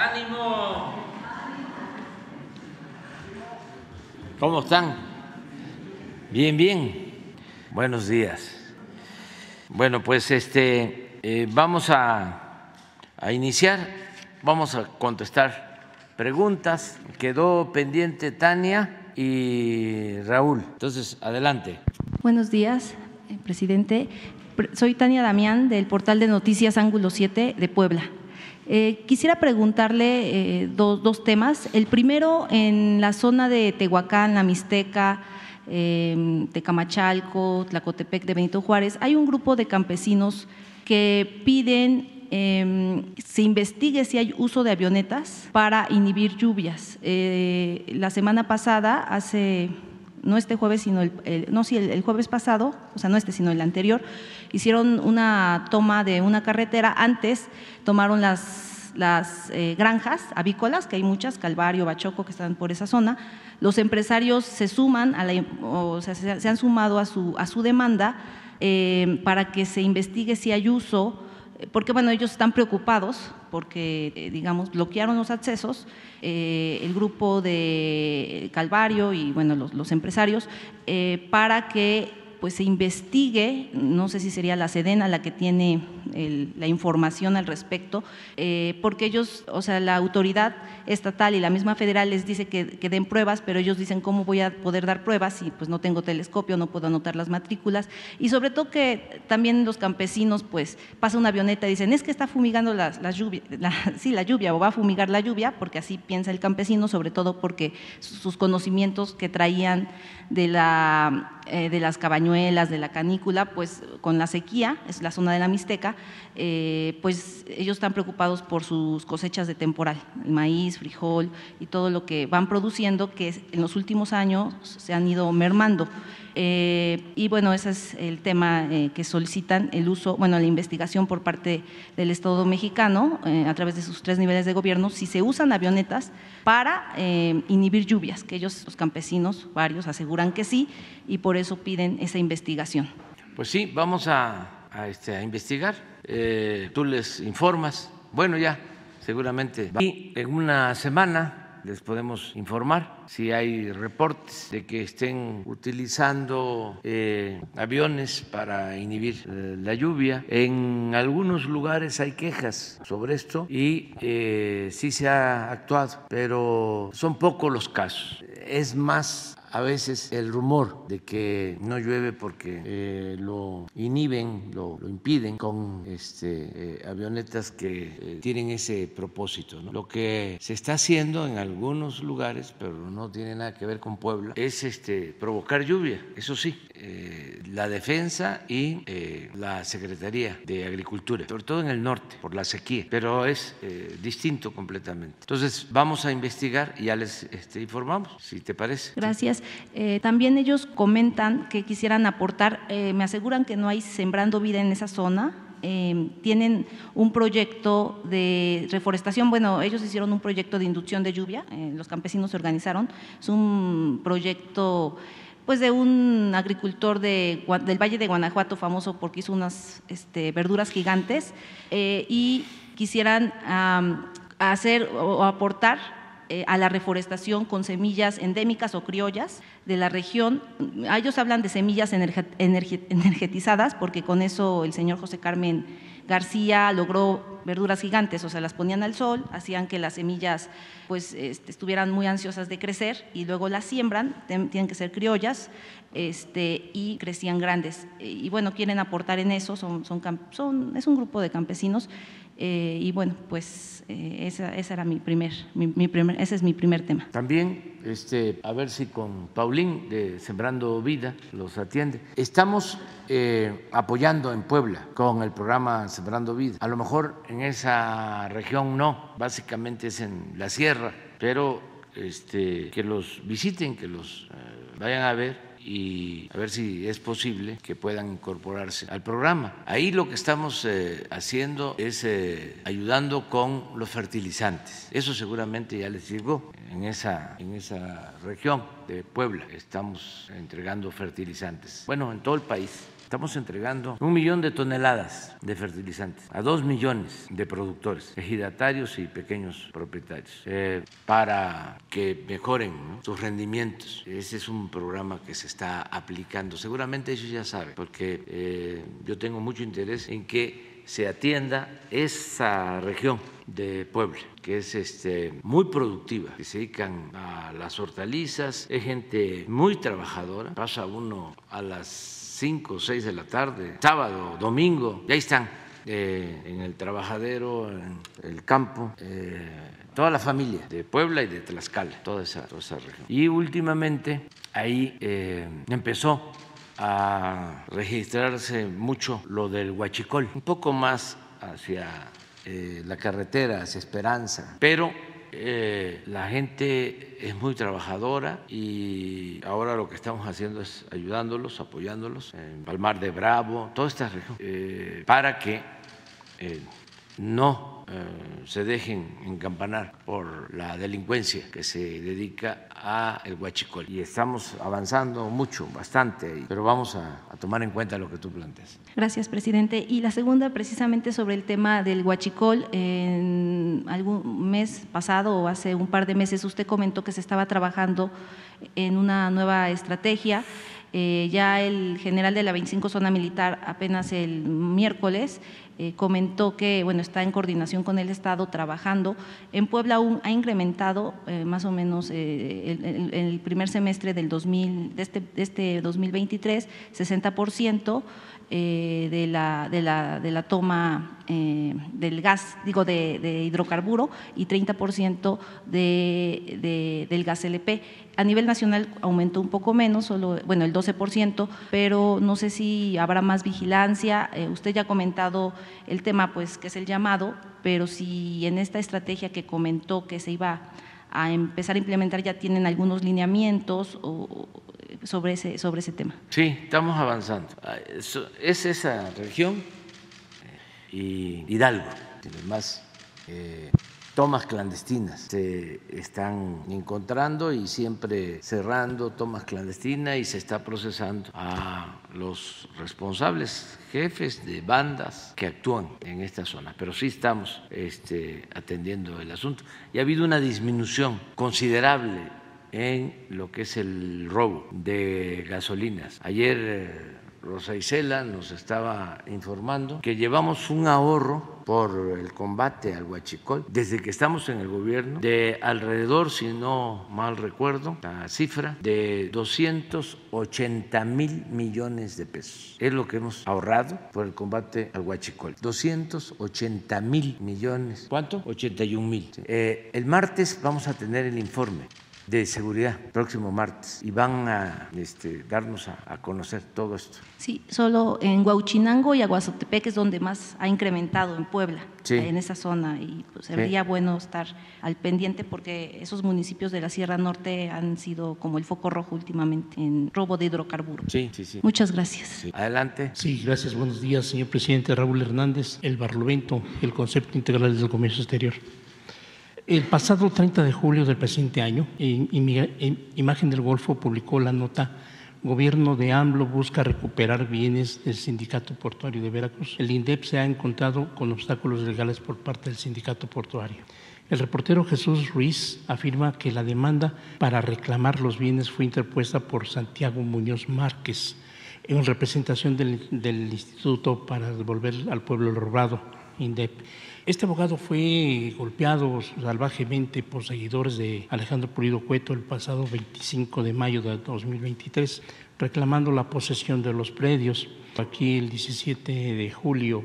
¡Ánimo! ¿Cómo están? Bien, bien. Buenos días. Bueno, pues este eh, vamos a, a iniciar, vamos a contestar preguntas. Quedó pendiente Tania y Raúl. Entonces, adelante. Buenos días, eh, presidente. Pre- Soy Tania Damián del portal de noticias Ángulo 7 de Puebla. Eh, quisiera preguntarle eh, dos, temas. El primero, en la zona de Tehuacán, La Mixteca, eh, Tecamachalco, Tlacotepec de Benito Juárez, hay un grupo de campesinos que piden eh, se investigue si hay uso de avionetas para inhibir lluvias. Eh, la semana pasada, hace no este jueves, sino el, no, sí, el, el jueves pasado, o sea, no este, sino el anterior, hicieron una toma de una carretera. Antes tomaron las, las eh, granjas avícolas, que hay muchas, Calvario, Bachoco, que están por esa zona. Los empresarios se suman, a la, o sea, se, se han sumado a su, a su demanda eh, para que se investigue si hay uso porque bueno, ellos están preocupados porque, eh, digamos, bloquearon los accesos, eh, el grupo de Calvario y bueno, los, empresarios, eh, para que pues se investigue, no sé si sería la Sedena la que tiene la información al respecto, eh, porque ellos, o sea, la autoridad estatal y la misma federal les dice que, den pruebas, pero ellos dicen cómo voy a poder dar pruebas si pues no tengo telescopio, no puedo anotar las matrículas y sobre todo que también los campesinos pues pasa una avioneta y dicen es que está fumigando las, las lluvia, la, sí, la lluvia o va a fumigar la lluvia porque así piensa el campesino, sobre todo porque sus conocimientos que traían de, la, eh, de las cabañuelas, de la canícula, pues con la sequía, es la zona de la Mixteca, eh, pues ellos están preocupados por sus cosechas de temporal, el maíz, frijol y todo lo que van produciendo, que en los últimos años se han ido mermando. Eh, y bueno, ese es el tema eh, que solicitan el uso, bueno, la investigación por parte del Estado mexicano eh, a través de sus tres niveles de gobierno, si se usan avionetas para inhibir lluvias, que ellos, los campesinos, varios, aseguran que sí, y por eso piden esa investigación. Pues sí, vamos a, este, investigar. Tú les informas. Bueno, ya, seguramente. Y en una semana les podemos informar si hay reportes de que estén utilizando eh, aviones para inhibir eh, la lluvia. En algunos lugares hay quejas sobre esto y eh, sí se ha actuado, pero son pocos los casos. Es más a veces el rumor de que no llueve porque eh, lo inhiben, lo, lo impiden con este, eh, avionetas que eh, tienen ese propósito. Lo que se está haciendo en algunos lugares, pero no tiene nada que ver con Puebla, es este, provocar lluvia, eso sí, eh, la defensa y eh, la Secretaría de Agricultura, sobre todo en el norte, por la sequía, pero es eh, distinto completamente. Entonces vamos a investigar y ya les este, informamos, si te parece. Gracias. También ellos comentan que quisieran aportar, me aseguran que no hay sembrando vida en esa zona. Tienen un proyecto de reforestación, bueno, ellos hicieron un proyecto de inducción de lluvia, los campesinos se organizaron, es un proyecto pues de un agricultor del Valle de Guanajuato famoso porque hizo unas este, verduras gigantes eh, y quisieran hacer o aportar eh, a la reforestación con semillas endémicas o criollas de la región. Ellos hablan de semillas energe- energe- energetizadas porque con eso el señor José Carmen García logró verduras gigantes, o sea, las ponían al sol, hacían que las semillas pues este, estuvieran muy ansiosas de crecer y luego las siembran, tienen que ser criollas este, y crecían grandes. Y bueno, quieren aportar en eso, son, son, son- es un grupo de campesinos eh, y bueno, pues eh, esa, era mi primer, mi, mi primer, ese es mi primer tema. También, este, a ver si con Paulín de Sembrando Vida los atiende. Estamos eh, apoyando en Puebla con el programa Sembrando Vida. A lo mejor en esa región no, básicamente es en la sierra, pero este, que los visiten, que los eh, vayan a ver y a ver si es posible que puedan incorporarse al programa. Ahí lo que estamos eh, haciendo es eh, ayudando con los fertilizantes. Eso seguramente ya les llegó en esa, en esa región de Puebla. Estamos entregando fertilizantes. Bueno, en todo el país Estamos entregando un millón de toneladas de fertilizantes a dos millones de productores, ejidatarios y pequeños propietarios, eh, para que mejoren sus rendimientos. Ese es un programa que se está aplicando. Seguramente ellos ya saben, porque eh, yo tengo mucho interés en que se atienda esa región de Puebla, que es este, muy productiva, que se dedican a las hortalizas, es gente muy trabajadora, pasa uno a las 5 o 6 de la tarde, sábado, domingo, ya están eh, en el trabajadero, en el campo, eh, toda la familia de Puebla y de Tlaxcala, toda esa, toda esa región. Y últimamente ahí eh, empezó a registrarse mucho lo del huachicol, un poco más hacia la carretera, hacia Esperanza, pero eh, la gente es muy trabajadora y ahora lo que estamos haciendo es ayudándolos, apoyándolos en Palmar de Bravo, toda esta región, eh, para que no eh, se dejen encampanar por la delincuencia que se dedica a el huachicol. Y estamos avanzando mucho, bastante, pero vamos a, tomar en cuenta lo que tú planteas. Gracias, presidente. Y la segunda, precisamente sobre el tema del huachicol. En algún mes pasado o hace un par de meses usted comentó que se estaba trabajando en una nueva estrategia. Eh, ya el general de la 25 Zona Militar apenas el miércoles eh, comentó que bueno, está en coordinación con el Estado trabajando. En Puebla aún ha incrementado eh, más o menos eh, el, primer semestre del 2000, de, este, de este 2023, 60%. Eh, de, la, de, la, de, la, toma eh, del gas, digo, de, hidrocarburo y 30% de, del gas LP. A nivel nacional aumentó un poco menos, solo, bueno, el 12%, pero no sé si habrá más vigilancia. Eh, usted ya ha comentado el tema, pues, que es el llamado, pero si en esta estrategia que comentó que se iba a empezar a implementar ya tienen algunos lineamientos o, sobre ese, sobre ese tema. Sí, estamos avanzando. Ah, es esa región eh, y Hidalgo, más eh, tomas clandestinas se están encontrando y siempre cerrando tomas clandestinas y se está procesando a los responsables, jefes de bandas que actúan en esta zona. Pero sí estamos este, atendiendo el asunto y ha habido una disminución considerable en lo que es el robo de gasolinas. Ayer eh, Rosa Isela nos estaba informando que llevamos un ahorro por el combate al huachicol desde que estamos en el gobierno de alrededor, si no mal recuerdo, la cifra de 280 mil millones de pesos. Es lo que hemos ahorrado por el combate al huachicol. 280 mil millones. ¿Cuánto? 81 mil. Eh, el martes vamos a tener el informe de seguridad próximo martes y van a este, darnos a, conocer todo esto. Sí, solo en Huauchinango y Aguazotepec es donde más ha incrementado en Puebla, en esa zona y pues sería bueno estar al pendiente porque esos municipios de la Sierra Norte han sido como el foco rojo últimamente en robo de hidrocarburos. Sí, sí, sí. Muchas gracias. Adelante. Sí, gracias. Buenos días, señor presidente Raúl Hernández. El Barlovento, el concepto integral del comercio exterior. El pasado 30 de julio del presente año, Imagen del Golfo publicó la nota Gobierno de AMLO busca recuperar bienes del Sindicato Portuario de Veracruz. El INDEP se ha encontrado con obstáculos legales por parte del Sindicato Portuario. El reportero Jesús Ruiz afirma que la demanda para reclamar los bienes fue interpuesta por Santiago Muñoz Márquez en representación del, del Instituto para devolver al pueblo robado, INDEP. Este abogado fue golpeado salvajemente por seguidores de Alejandro Pulido Cueto el pasado 25 de mayo de 2023, reclamando la posesión de los predios. Aquí el 17 de julio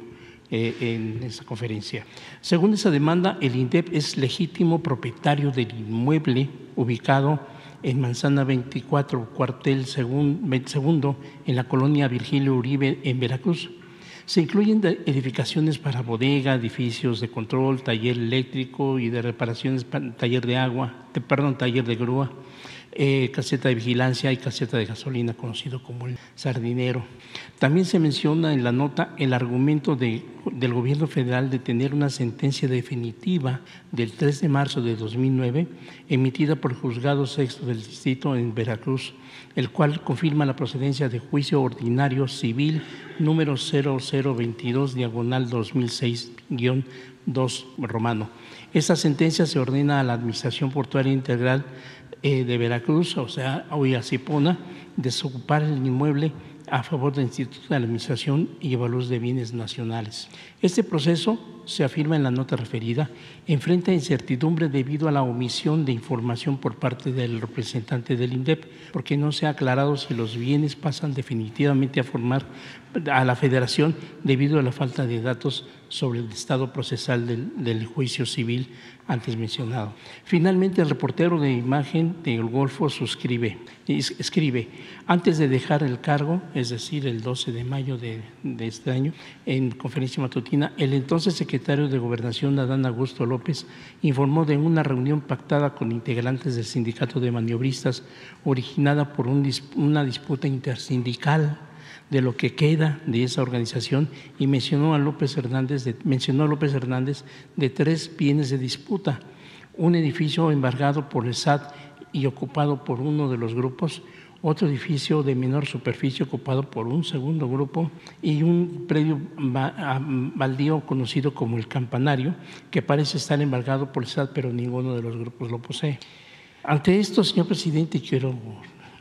eh, en esa conferencia. Según esa demanda, el INDEP es legítimo propietario del inmueble ubicado en Manzana 24, cuartel segundo, en la colonia Virgilio Uribe, en Veracruz se incluyen edificaciones para bodega, edificios de control, taller eléctrico y de reparaciones, taller de agua, perdón, taller de grúa, eh, caseta de vigilancia y caseta de gasolina, conocido como el sardinero. También se menciona en la nota el argumento del gobierno federal de tener una sentencia definitiva del 3 de marzo de 2009 emitida por el juzgado sexto del distrito en Veracruz, el cual confirma la procedencia de juicio ordinario civil número 0022 diagonal 2006-2 romano. Esta sentencia se ordena a la Administración Portuaria Integral eh, de Veracruz, o sea, hoy a Cipona, desocupar el inmueble a favor del Instituto de Administración y Evaluación de Bienes Nacionales. Este proceso, se afirma en la nota referida, enfrenta incertidumbre debido a la omisión de información por parte del representante del INDEP, porque no se ha aclarado si los bienes pasan definitivamente a formar a la Federación debido a la falta de datos sobre el estado procesal del, juicio civil antes mencionado. Finalmente, el reportero de imagen del Golfo suscribe, escribe, antes de dejar el cargo, es decir, el 12 de mayo de, de este año, en conferencia matutina, el entonces secretario de Gobernación, Adán Augusto López, informó de una reunión pactada con integrantes del sindicato de maniobristas originada por una disputa intersindical de lo que queda de esa organización y mencionó a López Hernández de, mencionó a López Hernández de tres bienes de disputa, un edificio embargado por el SAT y ocupado por uno de los grupos, otro edificio de menor superficie ocupado por un segundo grupo y un predio baldío conocido como el Campanario, que parece estar embargado por el SAT, pero ninguno de los grupos lo posee. Ante esto, señor presidente, quiero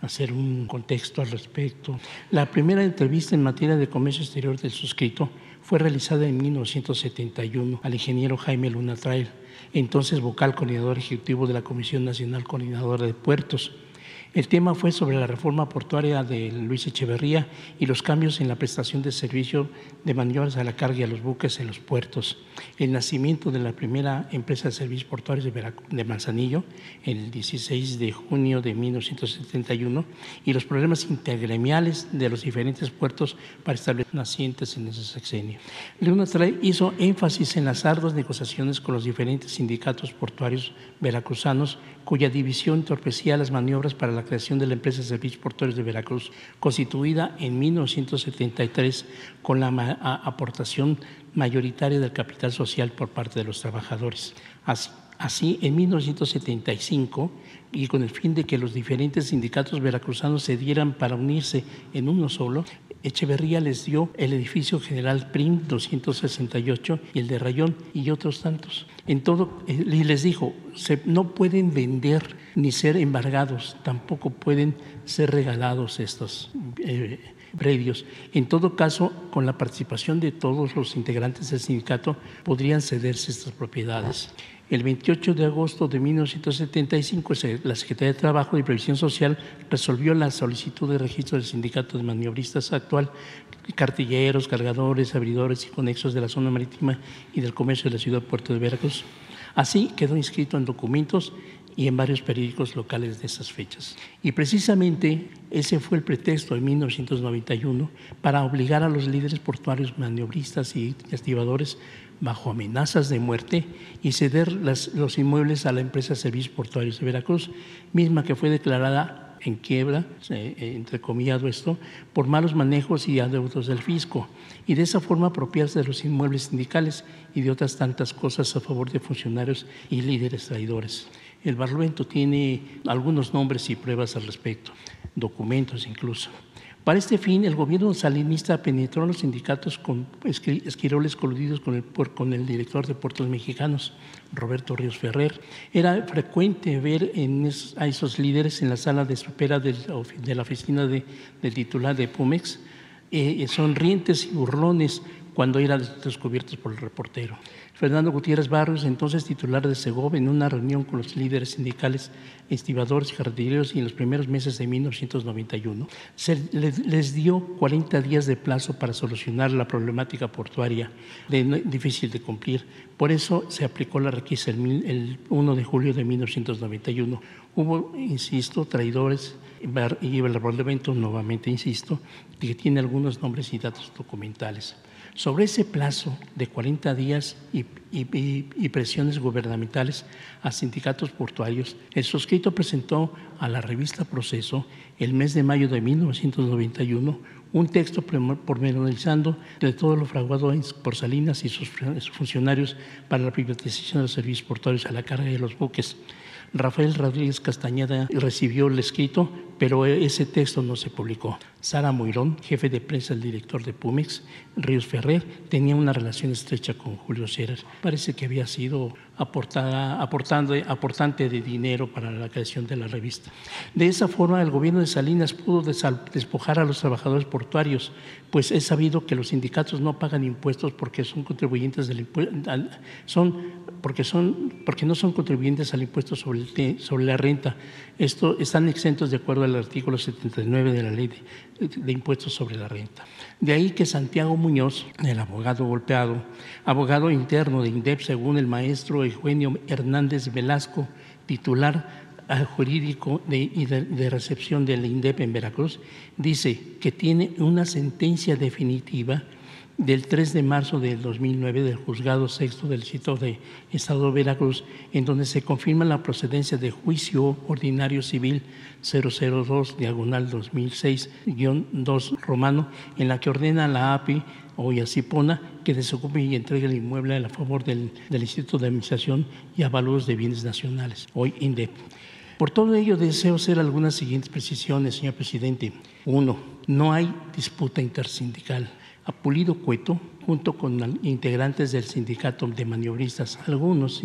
hacer un contexto al respecto. La primera entrevista en materia de comercio exterior del suscrito fue realizada en 1971 al ingeniero Jaime Luna Trail, entonces vocal coordinador ejecutivo de la Comisión Nacional Coordinadora de Puertos. El tema fue sobre la reforma portuaria de Luis Echeverría y los cambios en la prestación de servicio de maniobras a la carga y a los buques en los puertos. El nacimiento de la primera empresa de servicios portuarios de, Manzanillo, el 16 de junio de 1971, y los problemas intergremiales de los diferentes puertos para establecer nacientes en ese sexenio. Leona Trae hizo énfasis en las arduas negociaciones con los diferentes sindicatos portuarios veracruzanos cuya división entorpecía las maniobras para la creación de la empresa servicios portuarios de Veracruz, constituida en 1973 con la aportación mayoritaria del capital social por parte de los trabajadores. Así, en 1975, y con el fin de que los diferentes sindicatos veracruzanos se dieran para unirse en uno solo, Echeverría les dio el edificio General Prim 268 y el de Rayón y otros tantos. En todo, eh, y les dijo, no pueden vender ni ser embargados, tampoco pueden ser regalados estos eh, predios. En todo caso, con la participación de todos los integrantes del sindicato, podrían cederse estas propiedades. El 28 de agosto de 1975, la Secretaría de Trabajo y Previsión Social resolvió la solicitud de registro del sindicato de maniobristas actual, cartilleros, cargadores, abridores y conexos de la zona marítima y del comercio de la ciudad de Puerto de Veracruz. Así quedó inscrito en documentos y en varios periódicos locales de esas fechas. Y precisamente ese fue el pretexto en 1991 para obligar a los líderes portuarios maniobristas y activadores bajo amenazas de muerte y ceder los inmuebles a la empresa Servicios Portuarios de Veracruz, misma que fue declarada en quiebra, eh, entrecomillado esto, por malos manejos y adeudos del fisco, y de esa forma apropiarse de los inmuebles sindicales y de otras tantas cosas a favor de funcionarios y líderes traidores. El Barlovento tiene algunos nombres y pruebas al respecto, documentos incluso. Para este fin, el gobierno salinista penetró a los sindicatos con esquiroles coludidos con el, director de Puertos Mexicanos, Roberto Ríos Ferrer. Era frecuente ver a esos líderes en la sala de espera de la oficina del titular de Pumex, eh, sonrientes y burlones cuando eran descubiertos por el reportero. Fernando Gutiérrez Barrios, entonces titular de Segov, en una reunión con los líderes sindicales, estibadores y jardineros y en los primeros meses de 1991, les, dio 40 días de plazo para solucionar la problemática portuaria difícil de cumplir. Por eso se aplicó la requisa el, el 1 de julio de 1991. Hubo, insisto, traidores y el Parlamento, nuevamente insisto, que tiene algunos nombres y datos documentales. Sobre ese plazo de 40 días y, presiones gubernamentales a sindicatos portuarios, el suscrito presentó a la revista Proceso el mes de mayo de 1991 un texto pormenorizando de todo lo fraguado por Salinas y sus funcionarios para la privatización de los servicios portuarios a la carga de los buques. Rafael Rodríguez Castañeda recibió el escrito, pero ese texto no se publicó. Sara Moirón, jefe de prensa del director de Pumex, Ríos Ferrer, tenía una relación estrecha con Julio Scherer. Parece que había sido aportando, aportante de dinero para la creación de la revista. De esa forma, el gobierno de Salinas pudo despojar a los trabajadores portuarios, pues es sabido que los sindicatos no pagan impuestos porque son contribuyentes del son porque son porque no son contribuyentes al impuesto sobre, sobre la renta. Esto están exentos de acuerdo al artículo 79 de la ley de, de impuestos sobre la renta. De ahí que Santiago Muñoz, el abogado golpeado, abogado interno de INDEP según el maestro Eugenio Hernández Velasco, titular jurídico de, de, recepción del INDEP en Veracruz, dice que tiene una sentencia definitiva del 3 de marzo del 2009 del Juzgado Sexto del Sitio de Estado de Veracruz, en donde se confirma la procedencia de juicio ordinario civil 002, diagonal 2006-2 romano, en la que ordena a la API o Yacipona que desocupe y entregue el inmueble a favor del, del Instituto de Administración y Avalúos de Bienes Nacionales, hoy INDEP. Por todo ello deseo hacer algunas siguientes precisiones, señor presidente. Uno, no hay disputa intersindical. Apulido Cueto, junto con integrantes del sindicato de maniobristas, algunos,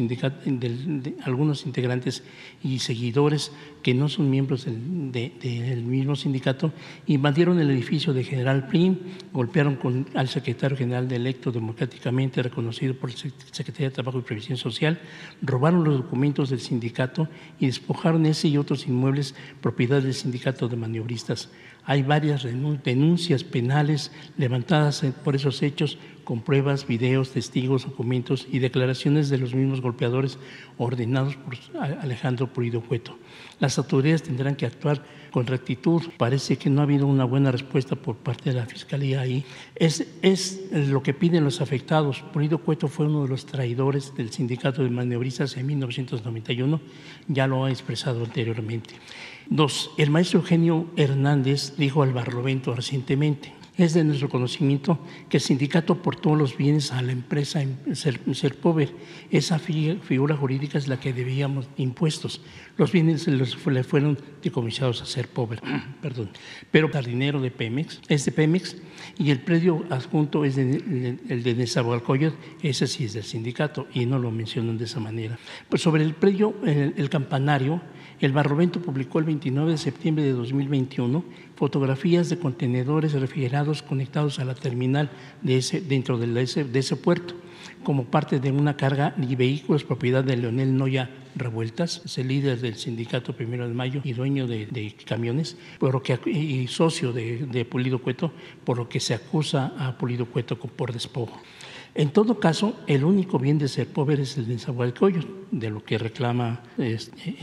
algunos integrantes y seguidores que no son miembros del, mismo sindicato, invadieron el edificio de General Prim, golpearon al secretario general de electo democráticamente reconocido por el Secretaría de Trabajo y Previsión Social, robaron los documentos del sindicato y despojaron ese y otros inmuebles propiedad del sindicato de maniobristas. Hay varias denuncias penales levantadas por esos hechos con pruebas, videos, testigos, documentos y declaraciones de los mismos golpeadores ordenados por Alejandro Pulido Cueto. Las autoridades tendrán que actuar con rectitud. Parece que no ha habido una buena respuesta por parte de la Fiscalía ahí. Es, es lo que piden los afectados. Pulido Cueto fue uno de los traidores del sindicato de maniobristas en 1991, ya lo ha expresado anteriormente. Dos, el maestro Eugenio Hernández dijo al Barlovento recientemente, es de nuestro conocimiento que el sindicato aportó los bienes a la empresa Ser, Serpover. Esa figura jurídica es la que debíamos impuestos. Los bienes le fueron decomisados a Serpover, perdón. Pero el dinero de Pemex es de Pemex y el predio adjunto es el de Nezahualcóyotl, ese sí es del sindicato y no lo mencionan de esa manera. Pues sobre el predio, el campanario, el Barrovento publicó el 29 de septiembre de 2021 fotografías de contenedores refrigerados conectados a la terminal de ese, dentro de ese, de ese puerto como parte de una carga de vehículos propiedad de Leonel Noya Revueltas, es el líder del sindicato Primero de Mayo y dueño de, camiones, por lo que, y socio de, Pulido Cueto, por lo que se acusa a Pulido Cueto por despojo. En todo caso, el único bien de ser pobre es el de Zahualcoyo, de lo que reclama este,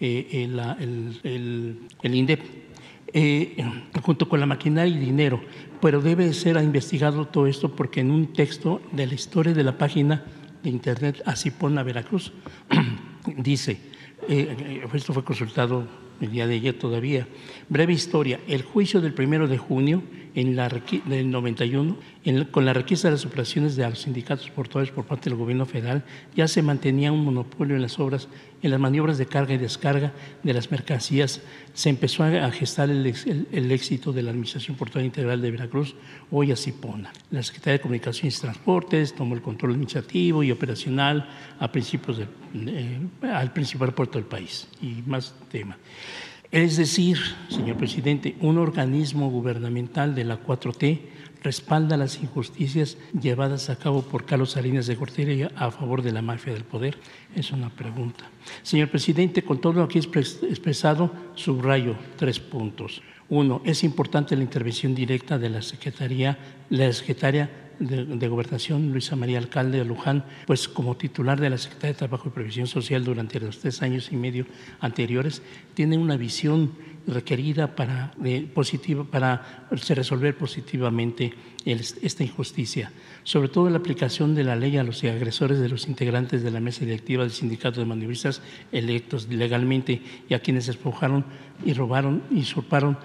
eh, el, INDEP, eh, junto con la maquinaria y dinero. Pero debe ser investigado todo esto porque en un texto de la historia de la página de internet Asipona Veracruz dice, eh, esto fue consultado el día de ayer todavía, breve historia, el juicio del primero de junio en la, del 91, con la requisa de las operaciones de los sindicatos portuarios por parte del gobierno federal, ya se mantenía un monopolio en las obras, en las maniobras de carga y descarga de las mercancías. Se empezó a gestar el, éxito de la Administración Portuaria Integral de Veracruz, hoy Cipona. La Secretaría de Comunicaciones y Transportes tomó el control administrativo y operacional a principios al principal puerto del país. Y más tema. Es decir, señor presidente, un organismo gubernamental de la 4T respalda las injusticias llevadas a cabo por Carlos Salinas de Gortari a favor de la mafia del poder? Es una pregunta. Señor presidente, con todo lo aquí expresado, subrayo tres puntos. Uno, es importante la intervención directa de la Secretaría, la Secretaria de, Gobernación, Luisa María Alcalde de Luján, pues como titular de la Secretaría de Trabajo y Previsión Social durante los tres años y medio anteriores, tiene una visión requerida para, positiva, para resolver positivamente esta injusticia, sobre todo la aplicación de la ley a los agresores de los integrantes de la mesa directiva del sindicato de maniobristas electos legalmente y a quienes despojaron y robaron y usurparon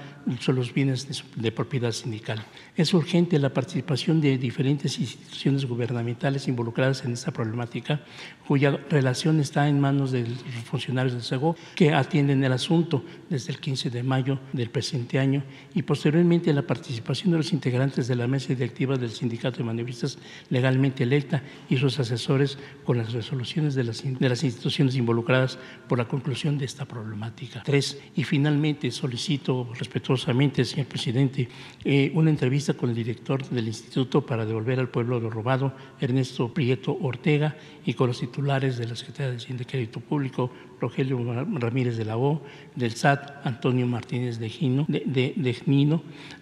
los bienes de, propiedad sindical. Es urgente la participación de diferentes instituciones gubernamentales involucradas en esta problemática, cuya relación está en manos de los funcionarios del SEGO que atienden el asunto desde el 15 de mayo del presente año y posteriormente la participación de los integrantes de la mesa directiva del sindicato de maniobristas legalmente electa y sus asesores con las resoluciones de las, de las instituciones involucradas por la conclusión de esta problemática. Tres, y finalmente solicito respetuosamente, señor presidente, eh, una entrevista con el director del instituto para devolver al pueblo lo robado, Ernesto Prieto Ortega, y con los titulares de la Secretaría de Crédito Público, Rogelio Ramírez de la O, del SAT, Antonio Martínez de, Gino, de, de,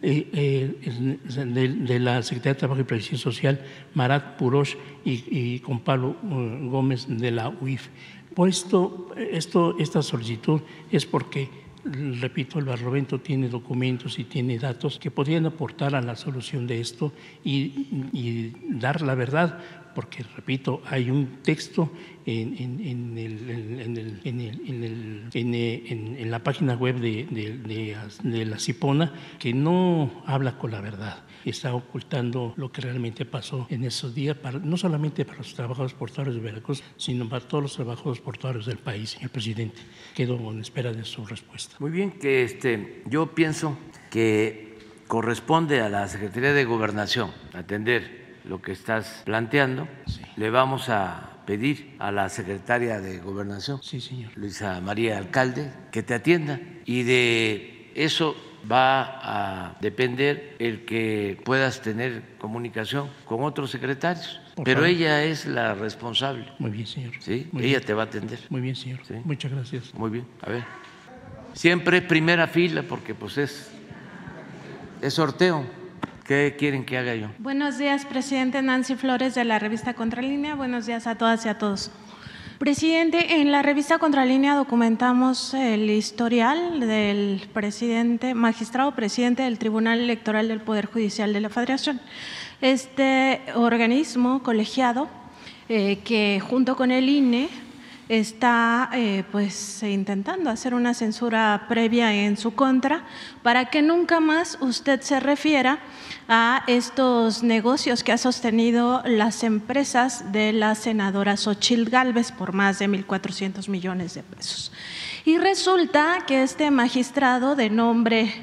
eh, eh, de, la Secretaría de Trabajo y Previsión Social, Marat Purosh y, con Pablo uh, Gómez de la UIF. Por esto, esto, esta solicitud es porque repito, el Barlovento tiene documentos y tiene datos que podrían aportar a la solución de esto y dar la verdad, porque, repito, hay un texto en, la página web de, la Cipona que no habla con la verdad, está ocultando lo que realmente pasó en esos días, no solamente para los trabajadores portuarios de Veracruz, sino para todos los trabajadores portuarios del país, señor presidente. Quedo en espera de su respuesta. Muy bien, que este, yo pienso que corresponde a la Secretaría de Gobernación atender lo que estás planteando. Le vamos a pedir a la secretaria de Gobernación, sí, señor. Luisa María Alcalde, que te atienda y de eso va a depender el que puedas tener comunicación con otros secretarios. Pero ella es la responsable. Muy bien, señor. Sí, ella te va a atender. Muy bien, señor. Muchas gracias. Muy bien. A ver. Siempre primera fila porque pues es es sorteo. ¿Qué quieren que haga yo? Buenos días, presidente Nancy Flores de la revista Contralínea. Buenos días a todas y a todos. Presidente, en la revista Contralínea documentamos el historial del presidente, magistrado presidente del Tribunal Electoral del Poder Judicial de la Federación. Este organismo colegiado eh, que junto con el INE está eh, pues intentando hacer una censura previa en su contra para que nunca más usted se refiera a estos negocios que ha sostenido las empresas de la senadora Xochil Gálvez por más de 1.400 millones de pesos. Y resulta que este magistrado de nombre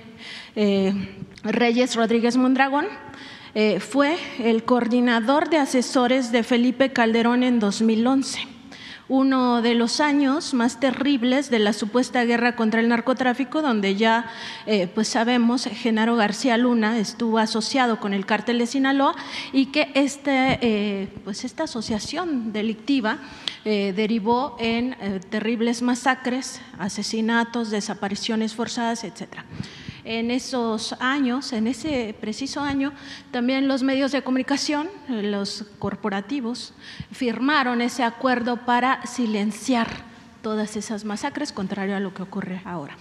eh, Reyes Rodríguez Mondragón eh, fue el coordinador de asesores de Felipe Calderón en 2011 uno de los años más terribles de la supuesta guerra contra el narcotráfico, donde ya eh, pues sabemos Genaro García Luna estuvo asociado con el cártel de Sinaloa y que este, eh, pues esta asociación delictiva eh, derivó en terribles masacres, asesinatos, desapariciones forzadas, etcétera en esos años, en ese preciso año, también los medios de comunicación, los corporativos, firmaron ese acuerdo para silenciar todas esas masacres, contrario a lo que ocurre ahora.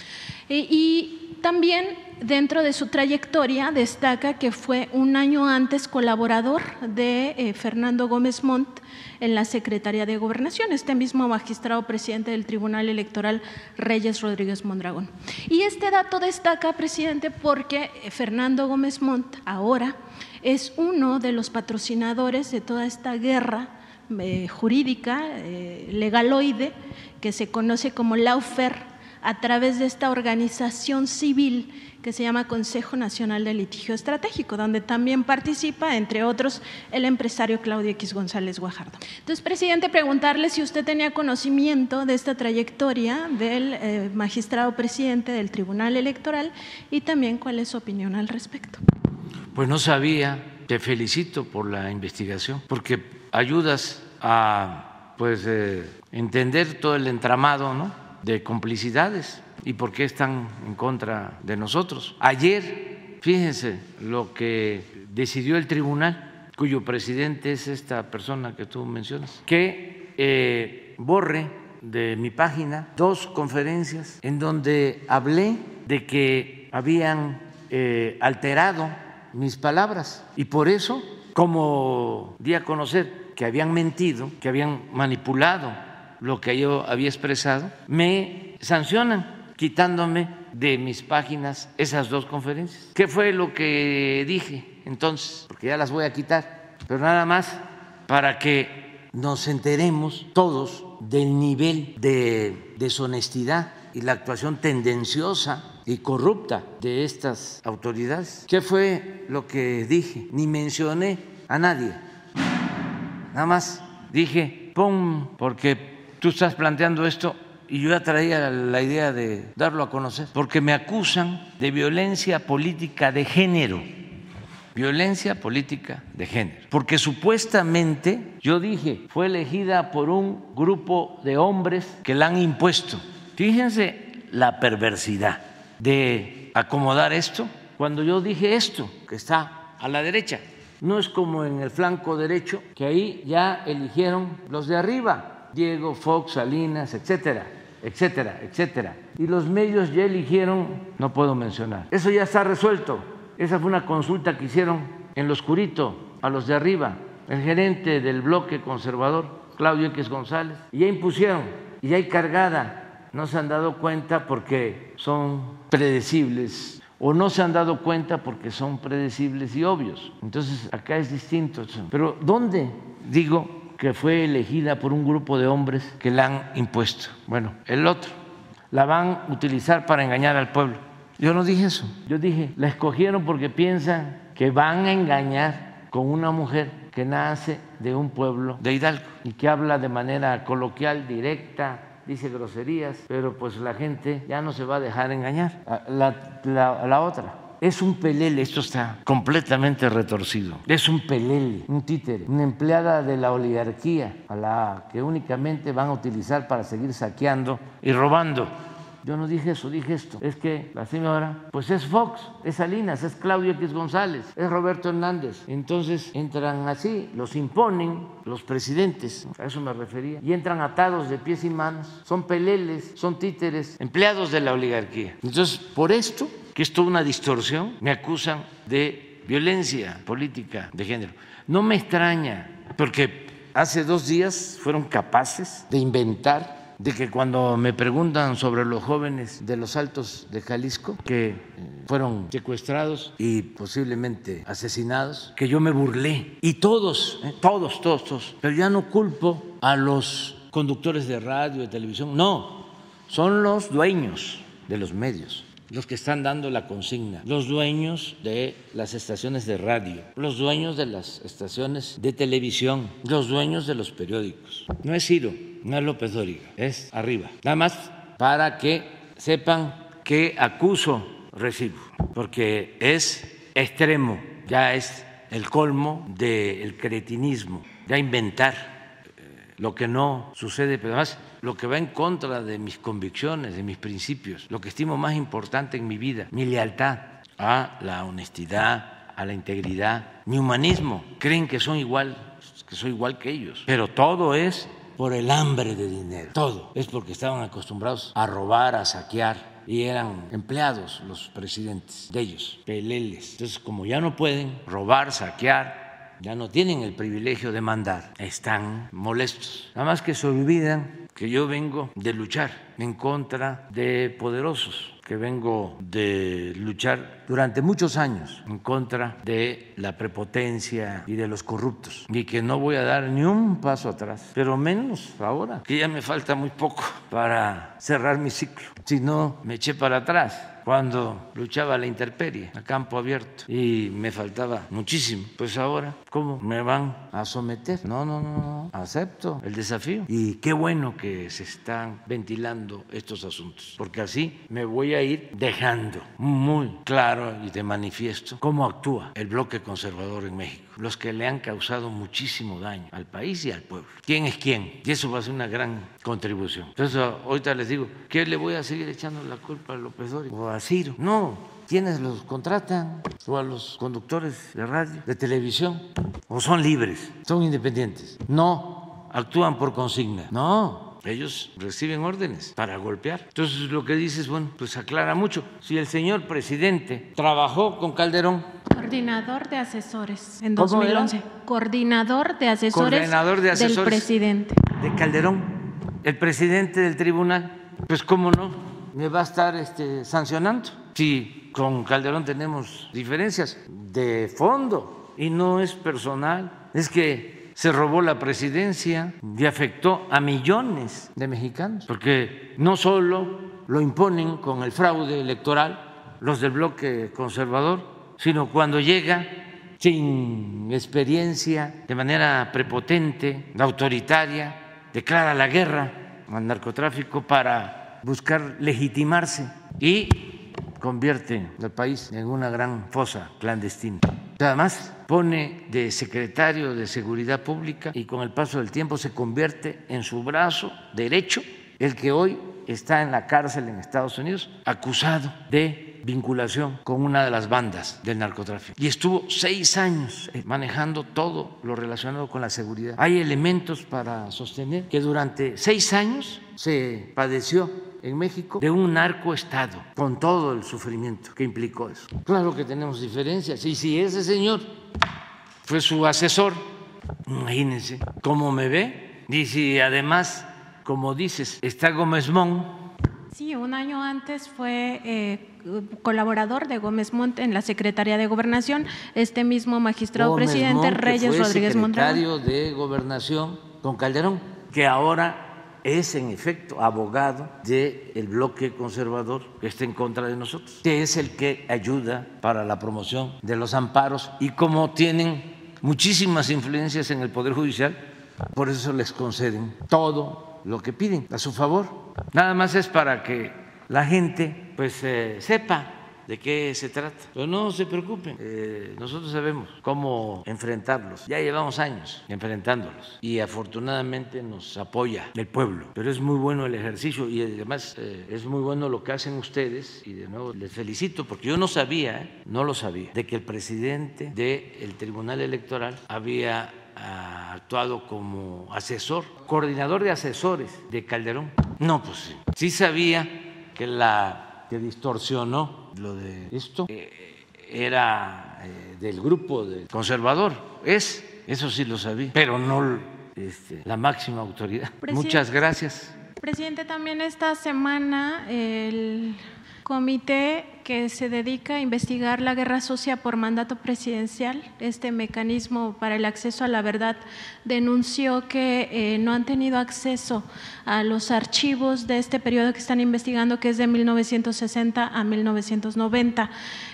Y, también dentro de su trayectoria destaca que fue un año antes colaborador de eh, Fernando Gómez Montt en la Secretaría de Gobernación, este mismo magistrado presidente del Tribunal Electoral, Reyes Rodríguez Mondragón. Y este dato destaca, presidente, porque Fernando Gómez Montt ahora es uno de los patrocinadores de toda esta guerra eh, jurídica, eh, legaloide, que se conoce como Laufer, a través de esta organización civil que se llama Consejo Nacional de Litigio Estratégico, donde también participa, entre otros, el empresario Claudio X González Guajardo. Entonces, presidente, preguntarle si usted tenía conocimiento de esta trayectoria del eh, magistrado presidente del Tribunal Electoral y también cuál es su opinión al respecto. Pues no sabía, te felicito por la investigación, porque ayudas a pues eh, entender todo el entramado ¿no? De complicidades y por qué están en contra de nosotros. Ayer, fíjense lo que decidió el tribunal, cuyo presidente es esta persona que tú mencionas, que eh, borre de mi página dos conferencias en donde hablé de que habían eh, alterado mis palabras y por eso, como di a conocer que habían mentido, que habían manipulado lo que yo había expresado, me sancionan quitándome de mis páginas esas dos conferencias. ¿Qué fue lo que dije entonces? Porque ya las voy a quitar, pero nada más para que nos enteremos todos del nivel de deshonestidad y la actuación tendenciosa y corrupta de estas autoridades. ¿Qué fue lo que dije? Ni mencioné a nadie. Nada más dije, pum, porque tú estás planteando esto y yo ya traía la idea de darlo a conocer, porque me acusan de violencia política de género. Violencia política de género. Porque supuestamente, yo dije, fue elegida por un grupo de hombres que la han impuesto. Fíjense la perversidad de acomodar esto cuando yo dije esto, que está a la derecha. No es como en el flanco derecho, que ahí ya eligieron los de arriba, Diego, Fox, Salinas, etcétera etcétera, etcétera. Y los medios ya eligieron, no puedo mencionar. Eso ya está resuelto. Esa fue una consulta que hicieron en lo oscurito a los de arriba, el gerente del bloque conservador, Claudio X González, y ya impusieron, y ya hay cargada. No se han dado cuenta porque son predecibles o no se han dado cuenta porque son predecibles y obvios. Entonces acá es distinto. Pero ¿dónde? Digo, que fue elegida por un grupo de hombres que la han impuesto. Bueno, el otro, la van a utilizar para engañar al pueblo. Yo no dije eso, yo dije, la escogieron porque piensan que van a engañar con una mujer que nace de un pueblo de Hidalgo y que habla de manera coloquial, directa, dice groserías, pero pues la gente ya no se va a dejar engañar. La, la, la otra, es un pelele, esto está completamente retorcido. Es un pelele, un títere, una empleada de la oligarquía a la que únicamente van a utilizar para seguir saqueando y robando. Yo no dije eso, dije esto. Es que la señora, pues es Fox, es Salinas, es Claudio X González, es Roberto Hernández. Entonces entran así, los imponen los presidentes, a eso me refería, y entran atados de pies y manos. Son peleles, son títeres, empleados de la oligarquía. Entonces, por esto que es toda una distorsión, me acusan de violencia política de género. No me extraña, porque hace dos días fueron capaces de inventar de que cuando me preguntan sobre los jóvenes de los altos de Jalisco que fueron secuestrados y posiblemente asesinados, que yo me burlé. Y todos, eh, todos, todos, todos. Pero ya no culpo a los conductores de radio, de televisión, no, son los dueños de los medios los que están dando la consigna, los dueños de las estaciones de radio, los dueños de las estaciones de televisión, los dueños de los periódicos. No es Ciro, no es López Dóriga, es arriba. Nada más para que sepan que acuso recibo, porque es extremo, ya es el colmo del cretinismo, ya inventar lo que no sucede, pero además lo que va en contra de mis convicciones, de mis principios, lo que estimo más importante en mi vida, mi lealtad a la honestidad, a la integridad, mi humanismo. Creen que son igual, que soy igual que ellos, pero todo es por el hambre de dinero, todo es porque estaban acostumbrados a robar, a saquear y eran empleados los presidentes de ellos, peleles. Entonces, como ya no pueden robar, saquear, ya no tienen el privilegio de mandar, están molestos. Nada más que se olvidan que yo vengo de luchar en contra de poderosos, que vengo de luchar durante muchos años en contra de la prepotencia y de los corruptos, y que no voy a dar ni un paso atrás, pero menos ahora, que ya me falta muy poco para cerrar mi ciclo. Si no, me eché para atrás cuando luchaba la intemperie a campo abierto y me faltaba muchísimo. Pues ahora, ¿cómo me van a someter? No, no, no, acepto el desafío. Y qué bueno que se están ventilando estos asuntos, porque así me voy a ir dejando muy claro y de manifiesto cómo actúa el bloque conservador en México los que le han causado muchísimo daño al país y al pueblo. ¿Quién es quién? Y eso va a ser una gran contribución. Entonces, ahorita les digo, ¿qué le voy a seguir echando la culpa a López Dóriga o a Ciro? No, ¿quiénes los contratan? ¿O a los conductores de radio, de televisión? ¿O son libres? ¿Son independientes? No, actúan por consigna. No, ellos reciben órdenes para golpear. Entonces lo que dices, bueno, pues aclara mucho. Si el señor presidente trabajó con Calderón. Coordinador de asesores en 2011. Coordinador de asesores, Coordinador de asesores del presidente. De Calderón, el presidente del tribunal. Pues cómo no, me va a estar este, sancionando. Si con Calderón tenemos diferencias de fondo y no es personal, es que se robó la presidencia y afectó a millones de mexicanos, porque no solo lo imponen con el fraude electoral los del bloque conservador, sino cuando llega sin experiencia, de manera prepotente, autoritaria, declara la guerra al narcotráfico para buscar legitimarse y convierte al país en una gran fosa clandestina. Además, pone de secretario de Seguridad Pública y con el paso del tiempo se convierte en su brazo derecho, el que hoy está en la cárcel en Estados Unidos, acusado de vinculación con una de las bandas del narcotráfico. Y estuvo seis años eh, manejando todo lo relacionado con la seguridad. Hay elementos para sostener que durante seis años se padeció en México de un narcoestado, con todo el sufrimiento que implicó eso. Claro que tenemos diferencias. Y si ese señor fue su asesor, imagínense cómo me ve. Y si además, como dices, está Gómez Mont. Sí, un año antes fue eh, colaborador de Gómez Mont en la Secretaría de Gobernación, este mismo magistrado presidente Reyes Rodríguez Mondragón. Secretario de Gobernación con Calderón, que ahora es en efecto abogado del bloque conservador que está en contra de nosotros, que es el que ayuda para la promoción de los amparos y como tienen muchísimas influencias en el Poder Judicial, por eso les conceden todo lo que piden a su favor. Nada más es para que la gente pues eh, sepa de qué se trata. Pero no se preocupen, eh, nosotros sabemos cómo enfrentarlos. Ya llevamos años enfrentándolos y afortunadamente nos apoya el pueblo. Pero es muy bueno el ejercicio y además eh, es muy bueno lo que hacen ustedes y de nuevo les felicito porque yo no sabía, eh, no lo sabía, de que el presidente del Tribunal Electoral había ah, actuado como asesor, coordinador de asesores de Calderón. No, pues sí, sí sabía que la que distorsionó lo de esto eh, era eh, del grupo del conservador. Es, eso sí lo sabía, pero no este, la máxima autoridad. Muchas gracias. Presidente, también esta semana el comité que se dedica a investigar la guerra sucia por mandato presidencial, este mecanismo para el acceso a la verdad, denunció que eh, no han tenido acceso a los archivos de este periodo que están investigando, que es de 1960 a 1990.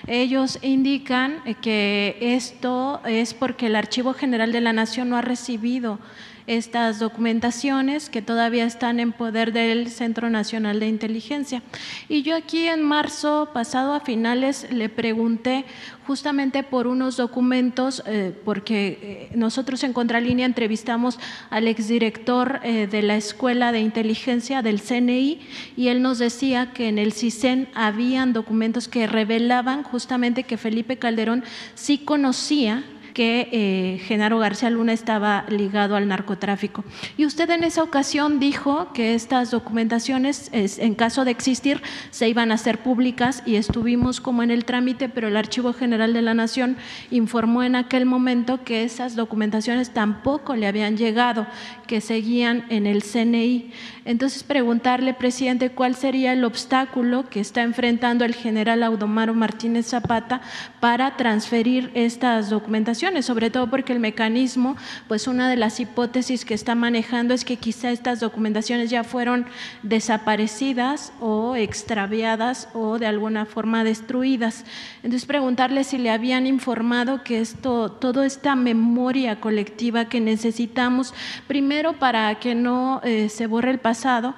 Ellos indican que esto es porque el Archivo General de la Nación no ha recibido estas documentaciones que todavía están en poder del Centro Nacional de Inteligencia. Y yo aquí en marzo pasado a finales le pregunté justamente por unos documentos, eh, porque eh, nosotros en Contralínea entrevistamos al exdirector eh, de la Escuela de Inteligencia del CNI y él nos decía que en el CISEN habían documentos que revelaban justamente que Felipe Calderón sí conocía que eh, Genaro García Luna estaba ligado al narcotráfico. Y usted en esa ocasión dijo que estas documentaciones, en caso de existir, se iban a hacer públicas y estuvimos como en el trámite, pero el Archivo General de la Nación informó en aquel momento que esas documentaciones tampoco le habían llegado, que seguían en el CNI. Entonces, preguntarle, presidente, cuál sería el obstáculo que está enfrentando el general Audomaro Martínez Zapata para transferir estas documentaciones sobre todo porque el mecanismo, pues una de las hipótesis que está manejando es que quizá estas documentaciones ya fueron desaparecidas o extraviadas o de alguna forma destruidas. Entonces preguntarle si le habían informado que esto, toda esta memoria colectiva que necesitamos, primero para que no eh, se borre el pasado,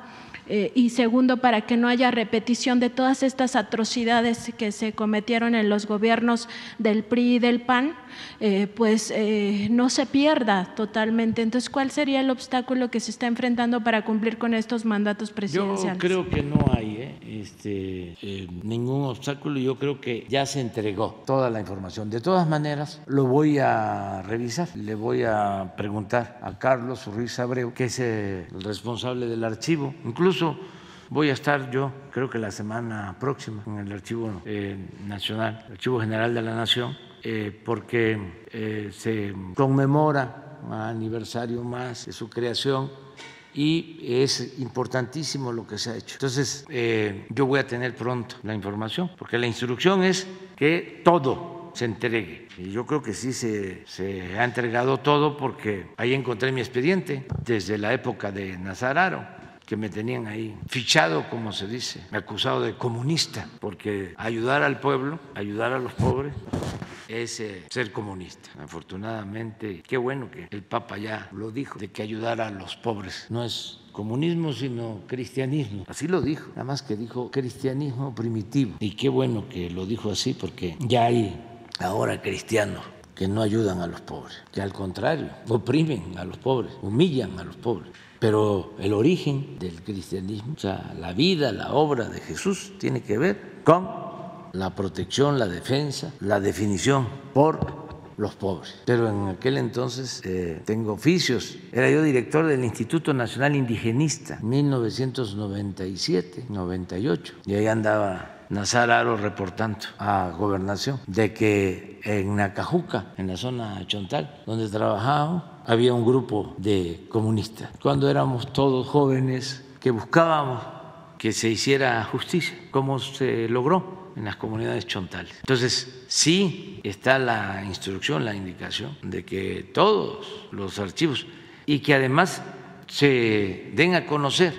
eh, y segundo, para que no haya repetición de todas estas atrocidades que se cometieron en los gobiernos del PRI y del PAN, eh, pues eh, no se pierda totalmente. Entonces, ¿cuál sería el obstáculo que se está enfrentando para cumplir con estos mandatos presidenciales? Yo creo que no hay este, ningún obstáculo. Yo creo que ya se entregó toda la información. De todas maneras, lo voy a revisar. Le voy a preguntar a Carlos Ruiz Abreu, que es el responsable del archivo. Incluso Voy a estar yo, creo que la semana próxima, en el Archivo eh, Nacional, el Archivo General de la Nación, eh, porque eh, se conmemora un aniversario más de su creación y es importantísimo lo que se ha hecho. Entonces, yo voy a tener pronto la información, porque la instrucción es que todo se entregue. Y yo creo que sí se, se ha entregado todo porque ahí encontré mi expediente desde la época de Nazararo que me tenían ahí fichado, como se dice, acusado de comunista, porque ayudar al pueblo, ayudar a los pobres, es eh, ser comunista. Afortunadamente, qué bueno que el Papa ya lo dijo, de que ayudar a los pobres no es comunismo, sino cristianismo. Así lo dijo, nada más que dijo cristianismo primitivo. Y qué bueno que lo dijo así, porque ya hay ahora cristianos que no ayudan a los pobres, que al contrario, oprimen a los pobres, humillan a los pobres. Pero el origen del cristianismo, o sea, la vida, la obra de Jesús, tiene que ver con la protección, la defensa, la definición por los pobres. Pero en aquel entonces eh, tengo oficios. Era yo director del Instituto Nacional Indigenista, 1997, 98. Y ahí andaba Nazar Aro reportando a gobernación de que en Nacajuca, en la zona Chontal, donde trabajábamos, había un grupo de comunistas. Cuando éramos todos jóvenes que buscábamos que se hiciera justicia, como se logró en las comunidades chontales. Entonces, sí está la instrucción, la indicación de que todos los archivos y que además se den a conocer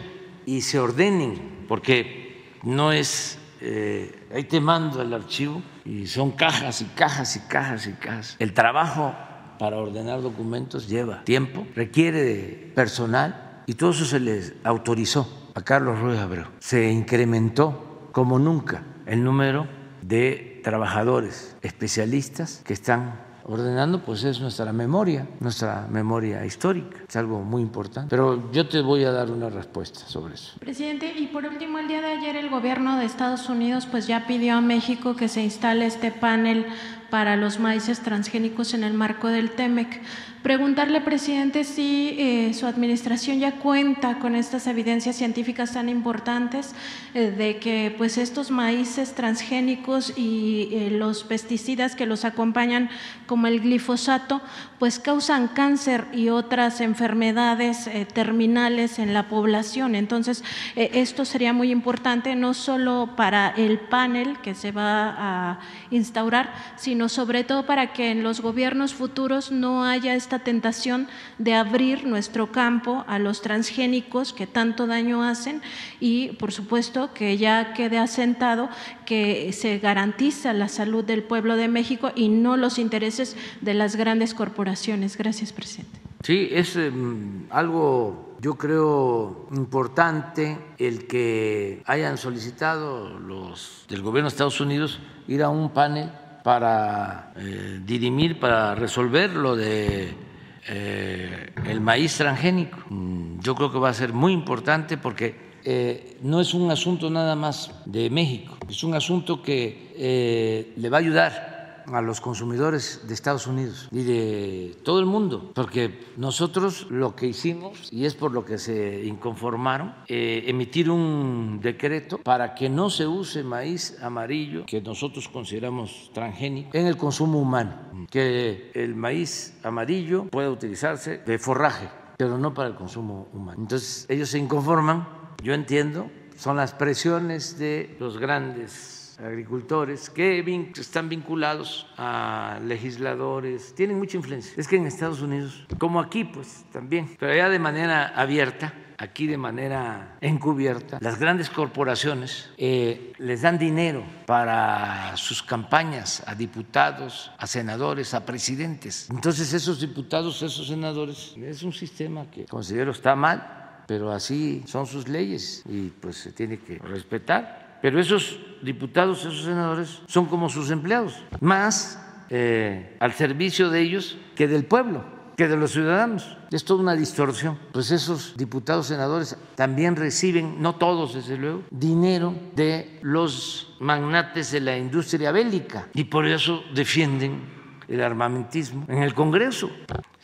y se ordenen, porque no es, eh, ahí te mando el archivo y son cajas y cajas y cajas y cajas. El trabajo para ordenar documentos lleva tiempo, requiere personal y todo eso se les autorizó a Carlos Ruiz Abreu. Se incrementó como nunca el número de trabajadores especialistas que están ordenando, pues es nuestra memoria, nuestra memoria histórica. Es algo muy importante. Pero yo te voy a dar una respuesta sobre eso. Presidente, y por último, el día de ayer el gobierno de Estados Unidos pues ya pidió a México que se instale este panel para los maíces transgénicos en el marco del TEMEC. Preguntarle, presidente, si eh, su administración ya cuenta con estas evidencias científicas tan importantes eh, de que pues, estos maíces transgénicos y eh, los pesticidas que los acompañan, como el glifosato, pues causan cáncer y otras enfermedades terminales en la población. Entonces, esto sería muy importante no solo para el panel que se va a instaurar, sino sobre todo para que en los gobiernos futuros no haya esta tentación de abrir nuestro campo a los transgénicos que tanto daño hacen y, por supuesto, que ya quede asentado que se garantiza la salud del pueblo de México y no los intereses de las grandes corporaciones. Gracias, presidente. Sí, es em, algo, yo creo, importante el que hayan solicitado los del gobierno de Estados Unidos ir a un panel para eh, dirimir, para resolver lo de eh, el maíz transgénico. Mm, yo creo que va a ser muy importante porque eh, no es un asunto nada más de México, es un asunto que le va a ayudar a los consumidores de Estados Unidos y de todo el mundo, porque nosotros lo que hicimos, y es por lo que se inconformaron, eh, emitir un decreto para que no se use maíz amarillo, que nosotros consideramos transgénico, en el consumo humano, que el maíz amarillo pueda utilizarse de forraje, pero no para el consumo humano. Entonces ellos se inconforman, yo entiendo, son las presiones de los grandes agricultores que están vinculados a legisladores, tienen mucha influencia. Es que en Estados Unidos, como aquí, pues también, pero ya de manera abierta, aquí de manera encubierta, las grandes corporaciones eh, les dan dinero para sus campañas a diputados, a senadores, a presidentes. Entonces esos diputados, esos senadores, es un sistema que considero está mal, pero así son sus leyes y pues se tiene que respetar. Pero esos diputados, esos senadores son como sus empleados, más eh, al servicio de ellos que del pueblo que de los ciudadanos. Es toda una distorsión. Pues esos diputados, senadores también reciben, no todos desde luego, dinero de los magnates de la industria bélica y por eso defienden el armamentismo en el Congreso.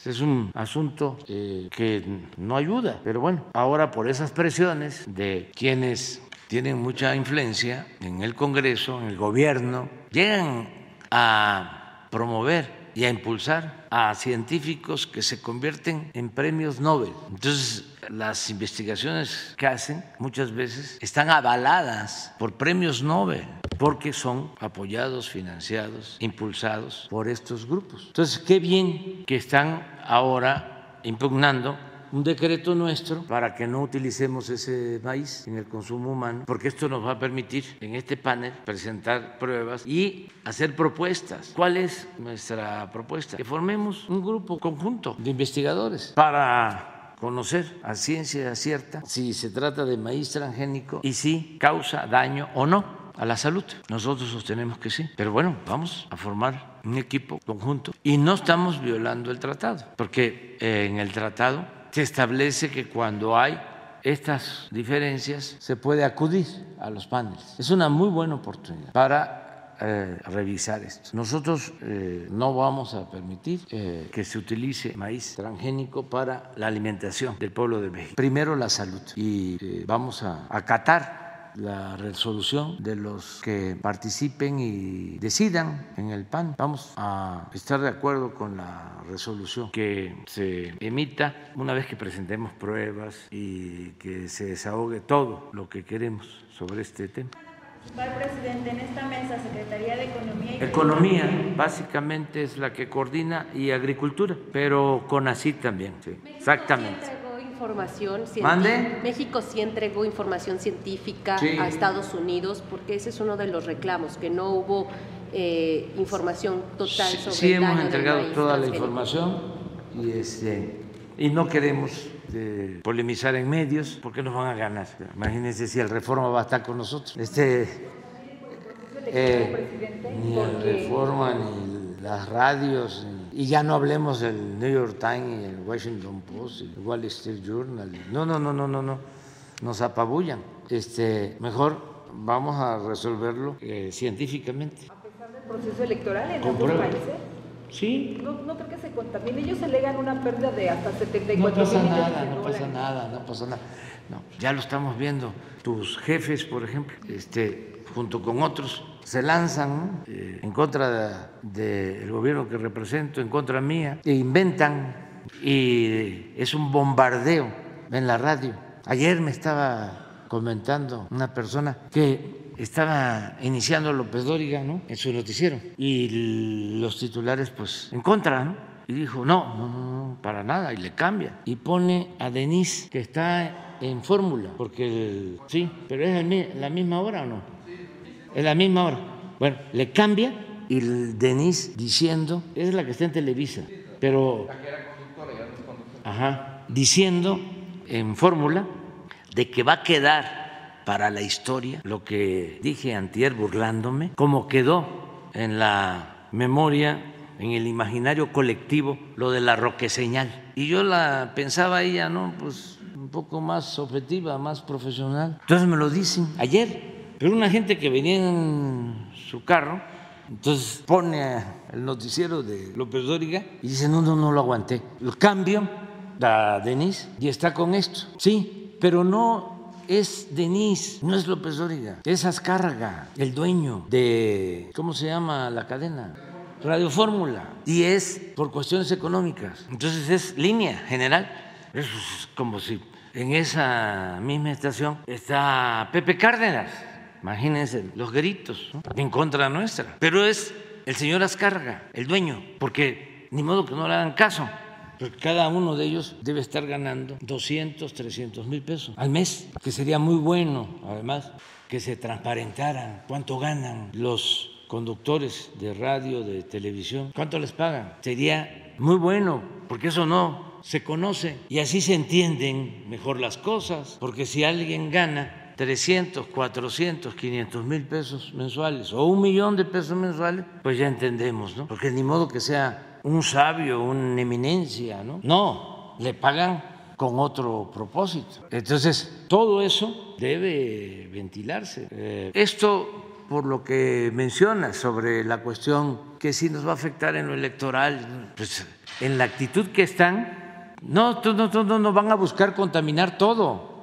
Es un asunto eh, que no ayuda, pero bueno, ahora por esas presiones de quienes tienen mucha influencia en el Congreso, en el gobierno, llegan a promover y a impulsar a científicos que se convierten en premios Nobel. Entonces, las investigaciones que hacen muchas veces están avaladas por premios Nobel porque son apoyados, financiados, impulsados por estos grupos. Entonces, qué bien que están ahora impugnando un decreto nuestro para que no utilicemos ese maíz en el consumo humano, porque esto nos va a permitir en este panel presentar pruebas y hacer propuestas. ¿Cuál es nuestra propuesta? Que formemos un grupo conjunto de investigadores para conocer a ciencia cierta si se trata de maíz transgénico y si causa daño o no a la salud. Nosotros sostenemos que sí. Pero bueno, vamos a formar un equipo conjunto y no estamos violando el tratado, porque eh, en el tratado se establece que cuando hay estas diferencias se puede acudir a los paneles. Es una muy buena oportunidad para eh, revisar esto. Nosotros eh, no vamos a permitir eh, que se utilice maíz transgénico para la alimentación del pueblo de México. Primero la salud y vamos a acatar la resolución de los que participen y decidan en el PAN. Vamos a estar de acuerdo con la resolución que se emita una vez que presentemos pruebas y que se desahogue todo lo que queremos sobre este tema. presidente, en esta mesa, Secretaría de Economía y Economía, básicamente es la que coordina y agricultura, pero con así también, sí, exactamente información científica. México sí entregó información científica a Estados Unidos porque ese es uno de los reclamos, que no hubo eh, información total sobre sí, hemos entregado toda la información y, este, y no queremos eh, polemizar en medios porque nos van a ganar. Imagínense si el Reforma va a estar con nosotros. Este, eh, ni el Reforma, ni las radios, y ya no hablemos del New York Times, y el Washington Post, el Wall Street Journal. No, no, no, no, no, no. Nos apabullan. Este, mejor vamos a resolverlo eh, científicamente. A pesar del proceso electoral en algunos países. Sí. ¿No, ¿No creo que se contamine? Ellos alegan una pérdida de hasta 74 No pasa nada, no pasa nada, no pasa nada. No, ya lo estamos viendo. Tus jefes, por ejemplo, este, junto con otros, se lanzan eh, en contra del gobierno que represento, en contra mía, e inventan y es un bombardeo en la radio. Ayer me estaba comentando una persona que estaba iniciando López Dóriga ¿no? en su noticiero y los titulares pues en contra, ¿no? Y dijo, no, no, no, para nada, y le cambia. Y pone a Denise, que está en fórmula, porque sí, pero es la misma hora o no en la misma hora. Bueno, le cambia y Denise diciendo, es la que está en Televisa, pero... Ajá, diciendo en fórmula de que va a quedar para la historia lo que dije antier burlándome, como quedó en la memoria, en el imaginario colectivo, lo de la roqueseñal. Y yo la pensaba ella, ¿no? Pues un poco más objetiva, más profesional. Entonces me lo dicen ayer pero una gente que venía en su carro, entonces pone el noticiero de López Dóriga y dice, no, no, no lo aguanté. Lo cambio a Denise y está con esto. Sí, pero no es Denise, no es López Dóriga, es Azcárraga, el dueño de, ¿cómo se llama la cadena? Radio Fórmula. Y es por cuestiones económicas. Entonces es línea general. Es como si en esa misma estación está Pepe Cárdenas Imagínense los gritos en contra nuestra. Pero es el señor Azcarga, el dueño, porque ni modo que no le hagan caso. Porque cada uno de ellos debe estar ganando 200, 300 mil pesos al mes, que sería muy bueno, además, que se transparentara cuánto ganan los conductores de radio, de televisión, cuánto les pagan. Sería muy bueno, porque eso no se conoce y así se entienden mejor las cosas, porque si alguien gana 300, 400, 500 mil pesos mensuales o un millón de pesos mensuales, pues ya entendemos, ¿no? Porque ni modo que sea un sabio, una eminencia, ¿no? No, le pagan con otro propósito. Entonces, todo eso debe ventilarse. Eh, esto, por lo que menciona sobre la cuestión que si nos va a afectar en lo electoral, pues en la actitud que están, no, no, no, no van a buscar contaminar todo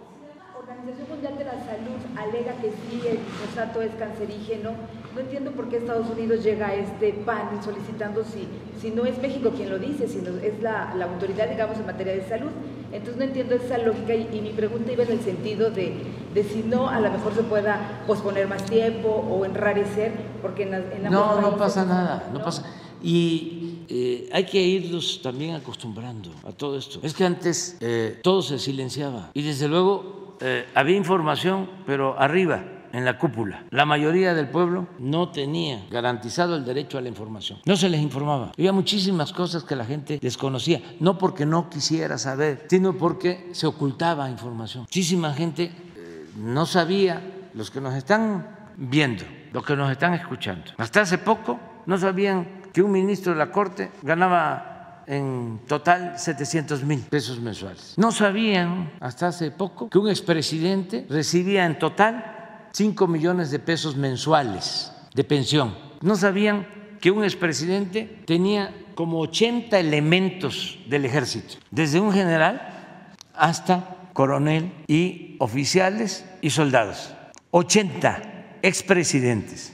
es cancerígeno. No entiendo por qué Estados Unidos llega a este pan solicitando si, si no es México quien lo dice, sino es la, la autoridad, digamos, en materia de salud. Entonces no entiendo esa lógica y, mi pregunta iba en el sentido de, de, si no, a lo mejor se pueda posponer más tiempo o enrarecer, porque en, en No, no pasa nada, no, pasa. Y eh, hay que irlos también acostumbrando a todo esto. Es que antes eh, todo se silenciaba y desde luego eh, había información, pero arriba en la cúpula. La mayoría del pueblo no tenía garantizado el derecho a la información. No se les informaba. Había muchísimas cosas que la gente desconocía, no porque no quisiera saber, sino porque se ocultaba información. Muchísima gente eh, no sabía, los que nos están viendo, los que nos están escuchando. Hasta hace poco no sabían que un ministro de la Corte ganaba en total 700 mil pesos mensuales. No sabían hasta hace poco que un expresidente recibía en total 5 millones de pesos mensuales de pensión. No sabían que un expresidente tenía como 80 elementos del ejército, desde un general hasta coronel y oficiales y soldados. 80 expresidentes.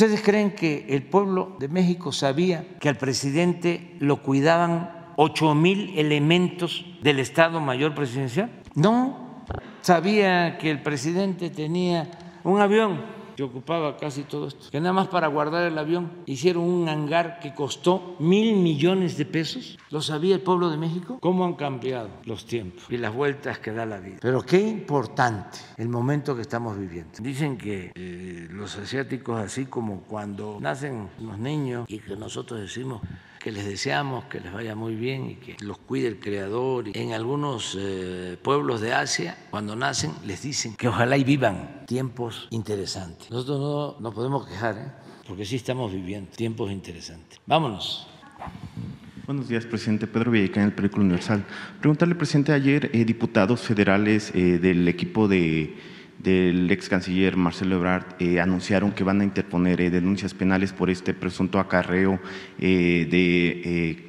¿Ustedes creen que el pueblo de México sabía que al presidente lo cuidaban 8 mil elementos del Estado Mayor Presidencial? No, sabía que el presidente tenía un avión que ocupaba casi todo esto, que nada más para guardar el avión hicieron un hangar que costó mil millones de pesos. ¿Lo sabía el pueblo de México? ¿Cómo han cambiado los tiempos y las vueltas que da la vida? Pero qué importante el momento que estamos viviendo. Dicen que eh, los asiáticos, así como cuando nacen los niños y que nosotros decimos que les deseamos que les vaya muy bien y que los cuide el Creador. En algunos eh, pueblos de Asia, cuando nacen, les dicen que ojalá y vivan tiempos interesantes. Nosotros no nos podemos quejar, ¿eh? porque sí estamos viviendo tiempos interesantes. Vámonos. Buenos días, presidente. Pedro Villaricán, el Periódico Universal. Preguntarle, presidente, ayer eh, diputados federales del equipo de del ex canciller Marcelo Ebrard eh, anunciaron que van a interponer eh, denuncias penales por este presunto acarreo eh, de,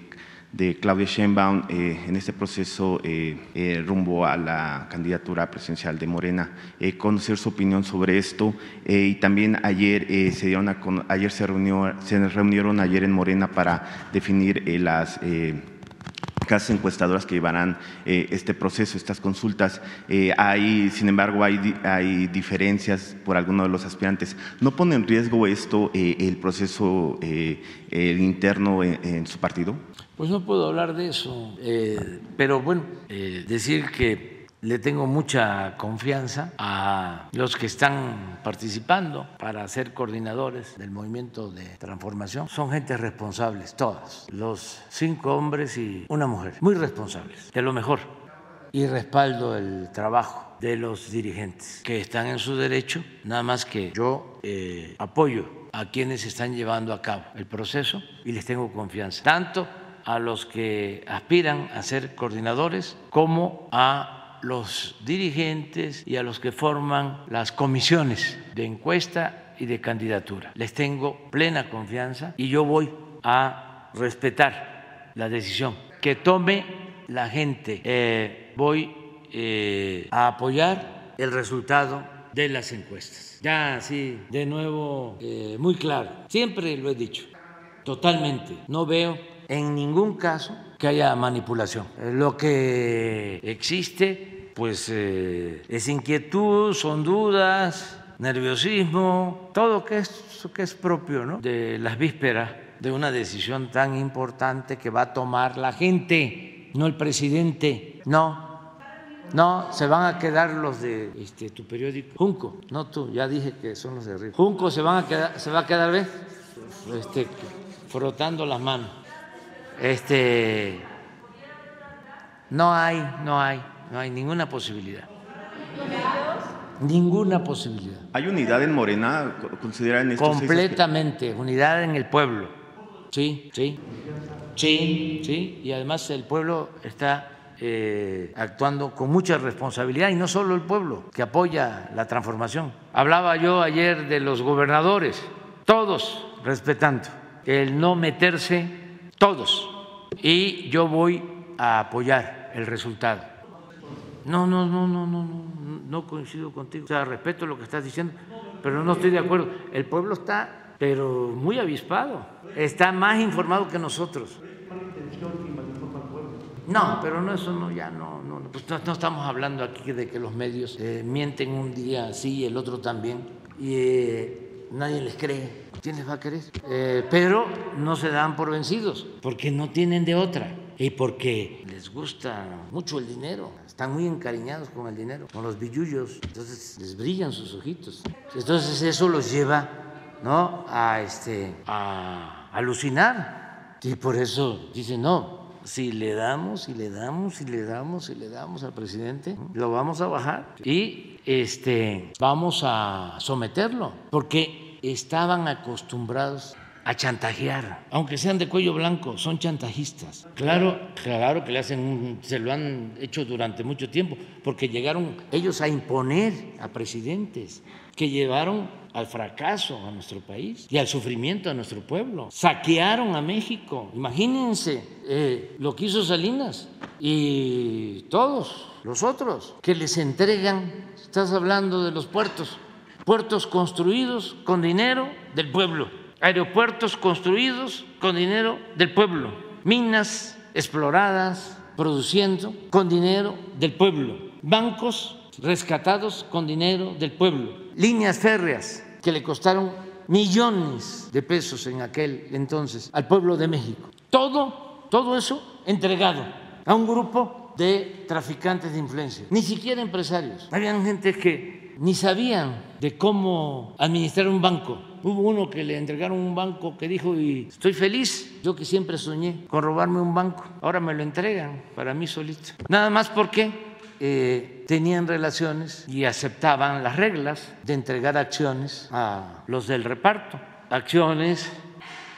de, Claudia Sheinbaum en este proceso rumbo a la candidatura presidencial de Morena. conocer su opinión sobre esto y también ayer se dieron ayer se reunió se reunieron ayer en Morena para definir las casas encuestadoras que llevarán eh, este proceso, estas consultas. Eh, hay, sin embargo, hay, hay diferencias por algunos de los aspirantes. ¿No pone en riesgo esto eh, el proceso interno en, su partido? Pues no puedo hablar de eso, pero bueno, decir que le tengo mucha confianza a los que están participando para ser coordinadores del movimiento de transformación. Son gente responsables, todas, los cinco hombres y una mujer, muy responsables, de lo mejor. Y respaldo el trabajo de los dirigentes que están en su derecho, nada más que yo eh, apoyo a quienes están llevando a cabo el proceso y les tengo confianza, tanto a los que aspiran a ser coordinadores como a los dirigentes y a los que forman las comisiones de encuesta y de candidatura. Les tengo plena confianza y yo voy a respetar la decisión que tome la gente. Eh, voy eh, a apoyar el resultado de las encuestas. Ya, sí, de nuevo, eh, muy claro. Siempre lo he dicho, totalmente. No veo en ningún caso que haya manipulación. Lo que existe, pues, eh, es inquietud, son dudas, nerviosismo, todo que es, que es propio ¿no? de las vísperas de una decisión tan importante que va a tomar la gente, no el presidente, no. No, se van a quedar los de este, tu periódico, Junco, no tú, ya dije que son los de arriba. Junco se van a quedar, se va a quedar, ¿ves? Este, frotando las manos. Este, no hay, no hay, no hay ninguna posibilidad. ninguna posibilidad. ¿Hay unidad en Morena? ¿Consideran esto? Completamente, unidad en el pueblo. Sí, sí. Sí, sí. Y además el pueblo está eh, actuando con mucha responsabilidad y no solo el pueblo que apoya la transformación. Hablaba yo ayer de los gobernadores, todos respetando el no meterse, todos. Y yo voy a apoyar el resultado. No, no, no, no, no, no, no coincido contigo. O sea, respeto lo que estás diciendo, pero no estoy de acuerdo. El pueblo está, pero muy avispado, está más informado que nosotros. No, pero no, eso no, ya no, no, pues no, estamos hablando aquí de que los medios eh, mienten un día sí y el otro también y eh, nadie les cree. ¿Quién les va a querer? Eh, pero no se dan por vencidos porque no tienen de otra y porque les gusta mucho el dinero, están muy encariñados con el dinero, con los billullos, entonces les brillan sus ojitos. Entonces eso los lleva ¿no? a, este, a alucinar y por eso dicen, no, si le damos y le damos y le damos y le damos al presidente, lo vamos a bajar y este, vamos a someterlo, porque estaban acostumbrados a chantajear, aunque sean de cuello blanco, son chantajistas. Claro, claro que le hacen, se lo han hecho durante mucho tiempo, porque llegaron ellos a imponer a presidentes que llevaron al fracaso a nuestro país y al sufrimiento a nuestro pueblo. Saquearon a México. Imagínense eh, lo que hizo Salinas y todos los otros que les entregan, estás hablando de los puertos, puertos construidos con dinero del pueblo, aeropuertos construidos con dinero del pueblo, minas exploradas, produciendo con dinero del pueblo, bancos rescatados con dinero del pueblo, líneas férreas que le costaron millones de pesos en aquel entonces al pueblo de México. Todo, todo eso entregado a un grupo de traficantes de influencia, ni siquiera empresarios. Habían gente que ni sabían de cómo administrar un banco. Hubo uno que le entregaron un banco que dijo, estoy feliz, yo que siempre soñé con robarme un banco, ahora me lo entregan para mí solito. Nada más porque eh, tenían relaciones y aceptaban las reglas de entregar acciones a los del reparto, acciones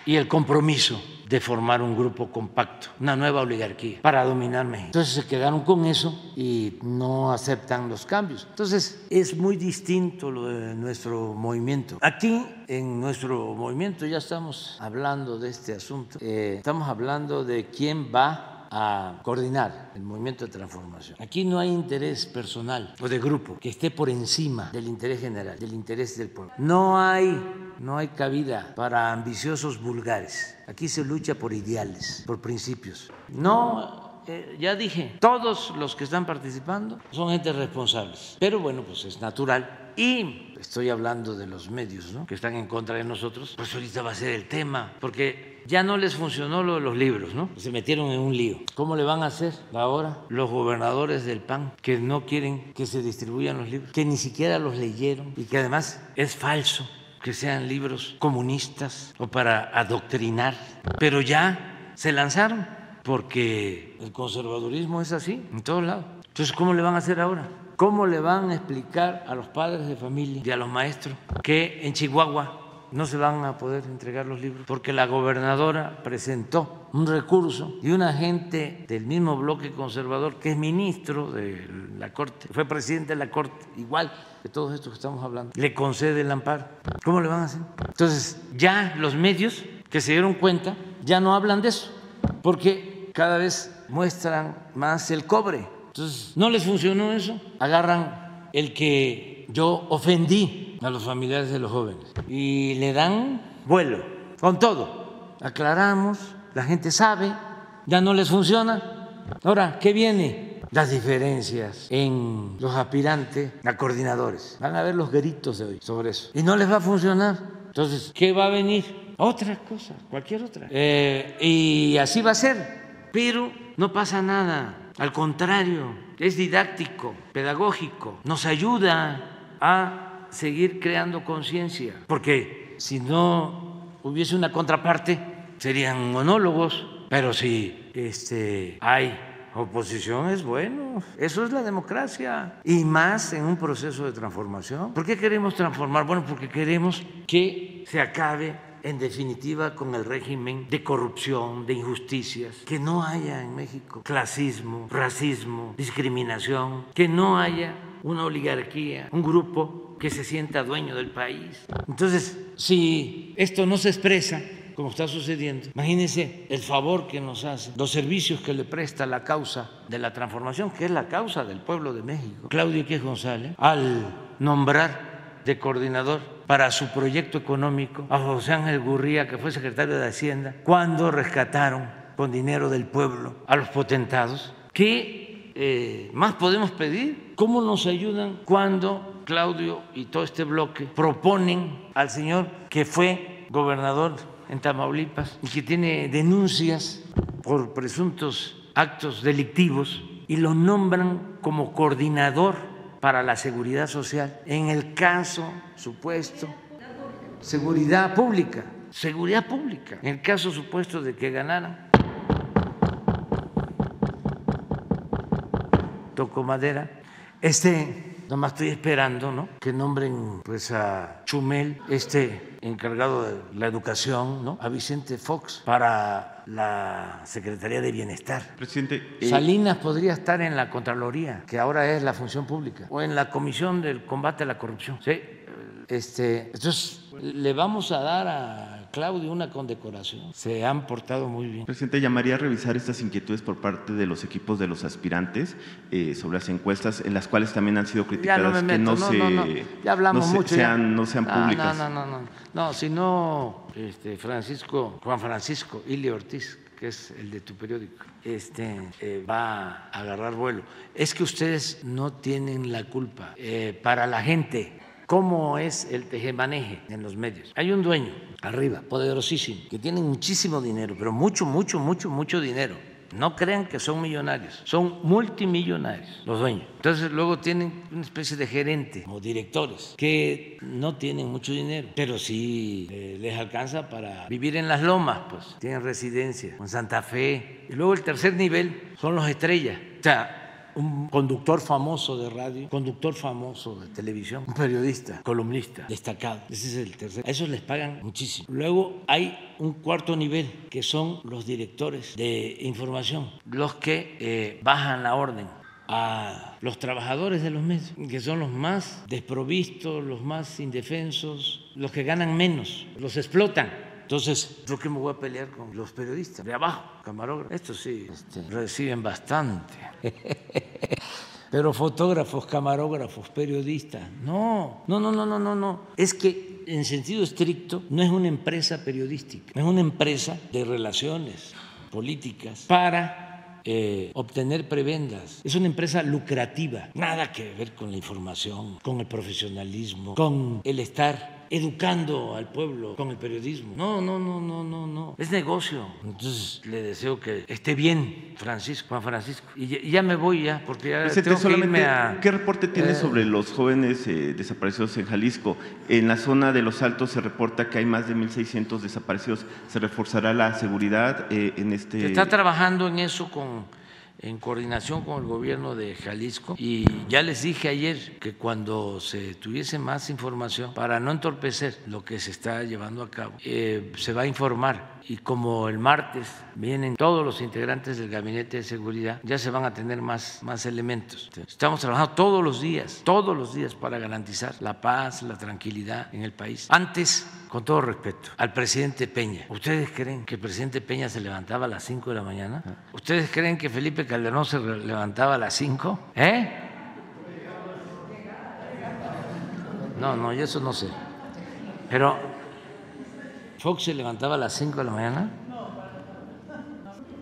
y el compromiso de formar un grupo compacto, una nueva oligarquía para dominar México. Entonces se quedaron con eso y no aceptan los cambios. Entonces es muy distinto lo de nuestro movimiento. Aquí en nuestro movimiento ya estamos hablando de este asunto, eh, estamos hablando de quién va a coordinar el movimiento de transformación. Aquí no hay interés personal o de grupo que esté por encima del interés general, del interés del pueblo. No hay, no hay cabida para ambiciosos vulgares. Aquí se lucha por ideales, por principios. No eh, ya dije, todos los que están participando son gente responsables. Pero bueno, pues es natural. Y estoy hablando de los medios ¿no? que están en contra de nosotros, pues ahorita va a ser el tema, porque ya no les funcionó lo de los libros, ¿no? Se metieron en un lío. ¿Cómo le van a hacer ahora los gobernadores del PAN que no quieren que se distribuyan los libros, que ni siquiera los leyeron y que además es falso que sean libros comunistas o para adoctrinar, pero ya se lanzaron porque el conservadurismo es así en todos lados. Entonces, ¿cómo le van a hacer ahora? ¿Cómo le van a explicar a los padres de familia y a los maestros que en Chihuahua no se van a poder entregar los libros porque la gobernadora presentó un recurso y un agente del mismo bloque conservador que es ministro de la Corte, fue presidente de la Corte, igual que todos estos que estamos hablando, le concede el amparo. ¿Cómo le van a hacer? Entonces, ya los medios que se dieron cuenta ya no hablan de eso porque cada vez muestran más el cobre. Entonces, no les funcionó eso, agarran el que yo ofendí a los familiares de los jóvenes y le dan vuelo con todo. Aclaramos, la gente sabe, ya no les funciona. Ahora, ¿qué viene? Las diferencias en los aspirantes a coordinadores. Van a ver los gritos de hoy sobre eso. Y no les va a funcionar. Entonces, ¿qué va a venir? Otra cosa, cualquier otra. Eh, y así va a ser. Pero no pasa nada. Al contrario, es didáctico, pedagógico, nos ayuda a seguir creando conciencia, porque si no hubiese una contraparte, serían monólogos, pero si este, hay oposición es bueno. Eso es la democracia. Y más en un proceso de transformación. ¿Por qué queremos transformar? Bueno, porque queremos que se acabe en definitiva con el régimen de corrupción, de injusticias, que no haya en México clasismo, racismo, discriminación, que no haya una oligarquía, un grupo que se sienta dueño del país. Entonces, si esto no se expresa, como está sucediendo. Imagínense el favor que nos hace, los servicios que le presta la causa de la transformación, que es la causa del pueblo de México, Claudio Q. González, al nombrar de coordinador para su proyecto económico a José Ángel Gurría, que fue secretario de Hacienda, cuando rescataron con dinero del pueblo a los potentados. ¿Qué eh, más podemos pedir? ¿Cómo nos ayudan cuando Claudio y todo este bloque proponen al señor que fue gobernador en Tamaulipas y que tiene denuncias por presuntos actos delictivos y lo nombran como coordinador para la seguridad social en el caso supuesto seguridad pública, seguridad pública, en el caso supuesto de que ganaran. Toco madera. Este Nomás estoy esperando ¿no? que nombren pues, a Chumel, este encargado de la educación, ¿no? a Vicente Fox para la Secretaría de Bienestar. Presidente. Eh, Salinas podría estar en la Contraloría, que ahora es la función pública, o en la Comisión del Combate a la Corrupción. ¿sí? Este, entonces, le vamos a dar a Claudio una condecoración. Se han portado muy bien. Presidente, llamaría a revisar estas inquietudes por parte de los equipos de los aspirantes eh, sobre las encuestas, en las cuales también han sido criticadas que no, se, Ya hablamos mucho, sean, no sean públicas. No, no, no, no, no, si no, este, Francisco, Juan Francisco Ili Ortiz, que es el de tu periódico, este, eh, va a agarrar vuelo. Es que ustedes no tienen la culpa. Eh, para la gente cómo es el tejemaneje en los medios. Hay un dueño arriba, poderosísimo, que tiene muchísimo dinero, pero mucho, mucho, mucho, mucho dinero. No crean que son millonarios, son multimillonarios los dueños. Entonces luego tienen una especie de gerente o directores que no tienen mucho dinero, pero sí eh, les alcanza para vivir en las lomas, pues tienen residencia en Santa Fe. Y luego el tercer nivel son los estrellas. O sea, un conductor famoso de radio, conductor famoso de televisión, un periodista, columnista destacado. Ese es el tercer. A esos les pagan muchísimo. Luego hay un cuarto nivel, que son los directores de información, los que eh, bajan la orden a los trabajadores de los medios, que son los más desprovistos, los más indefensos, los que ganan menos, los explotan. Entonces, ¿por qué me voy a pelear con los periodistas de abajo, camarógrafos? Estos sí este, reciben bastante. Pero fotógrafos, camarógrafos, periodistas, no, no, no, no, no, no, no. Es que en sentido estricto no es una empresa periodística, es una empresa de relaciones políticas para eh, obtener prebendas. Es una empresa lucrativa, nada que ver con la información, con el profesionalismo, con el estar educando al pueblo con el periodismo. No, no, no, no, no, no. Es negocio. Entonces le deseo que esté bien, Francisco, Juan Francisco. Y ya, me voy ya, porque ya tengo que irme a... ¿Qué reporte tiene eh, sobre los jóvenes eh, desaparecidos en Jalisco? En la zona de Los Altos se reporta que hay más de 1.600 desaparecidos. ¿Se reforzará la seguridad eh, en este...? Se está trabajando en eso con en coordinación con el gobierno de Jalisco y ya les dije ayer que cuando se tuviese más información, para no entorpecer lo que se está llevando a cabo, eh, se va a informar y como el martes vienen todos los integrantes del gabinete de seguridad, ya se van a tener más, más elementos. Estamos trabajando todos los días, todos los días para garantizar la paz, la tranquilidad en el país. Antes, con todo respeto, al presidente Peña, ¿ustedes creen que el presidente Peña se levantaba a las 5 de la mañana? ¿Ustedes creen que Felipe Calderón se levantaba a las 5? ¿Eh? No, no, yo eso no sé. Pero Fox se levantaba a las 5 de la mañana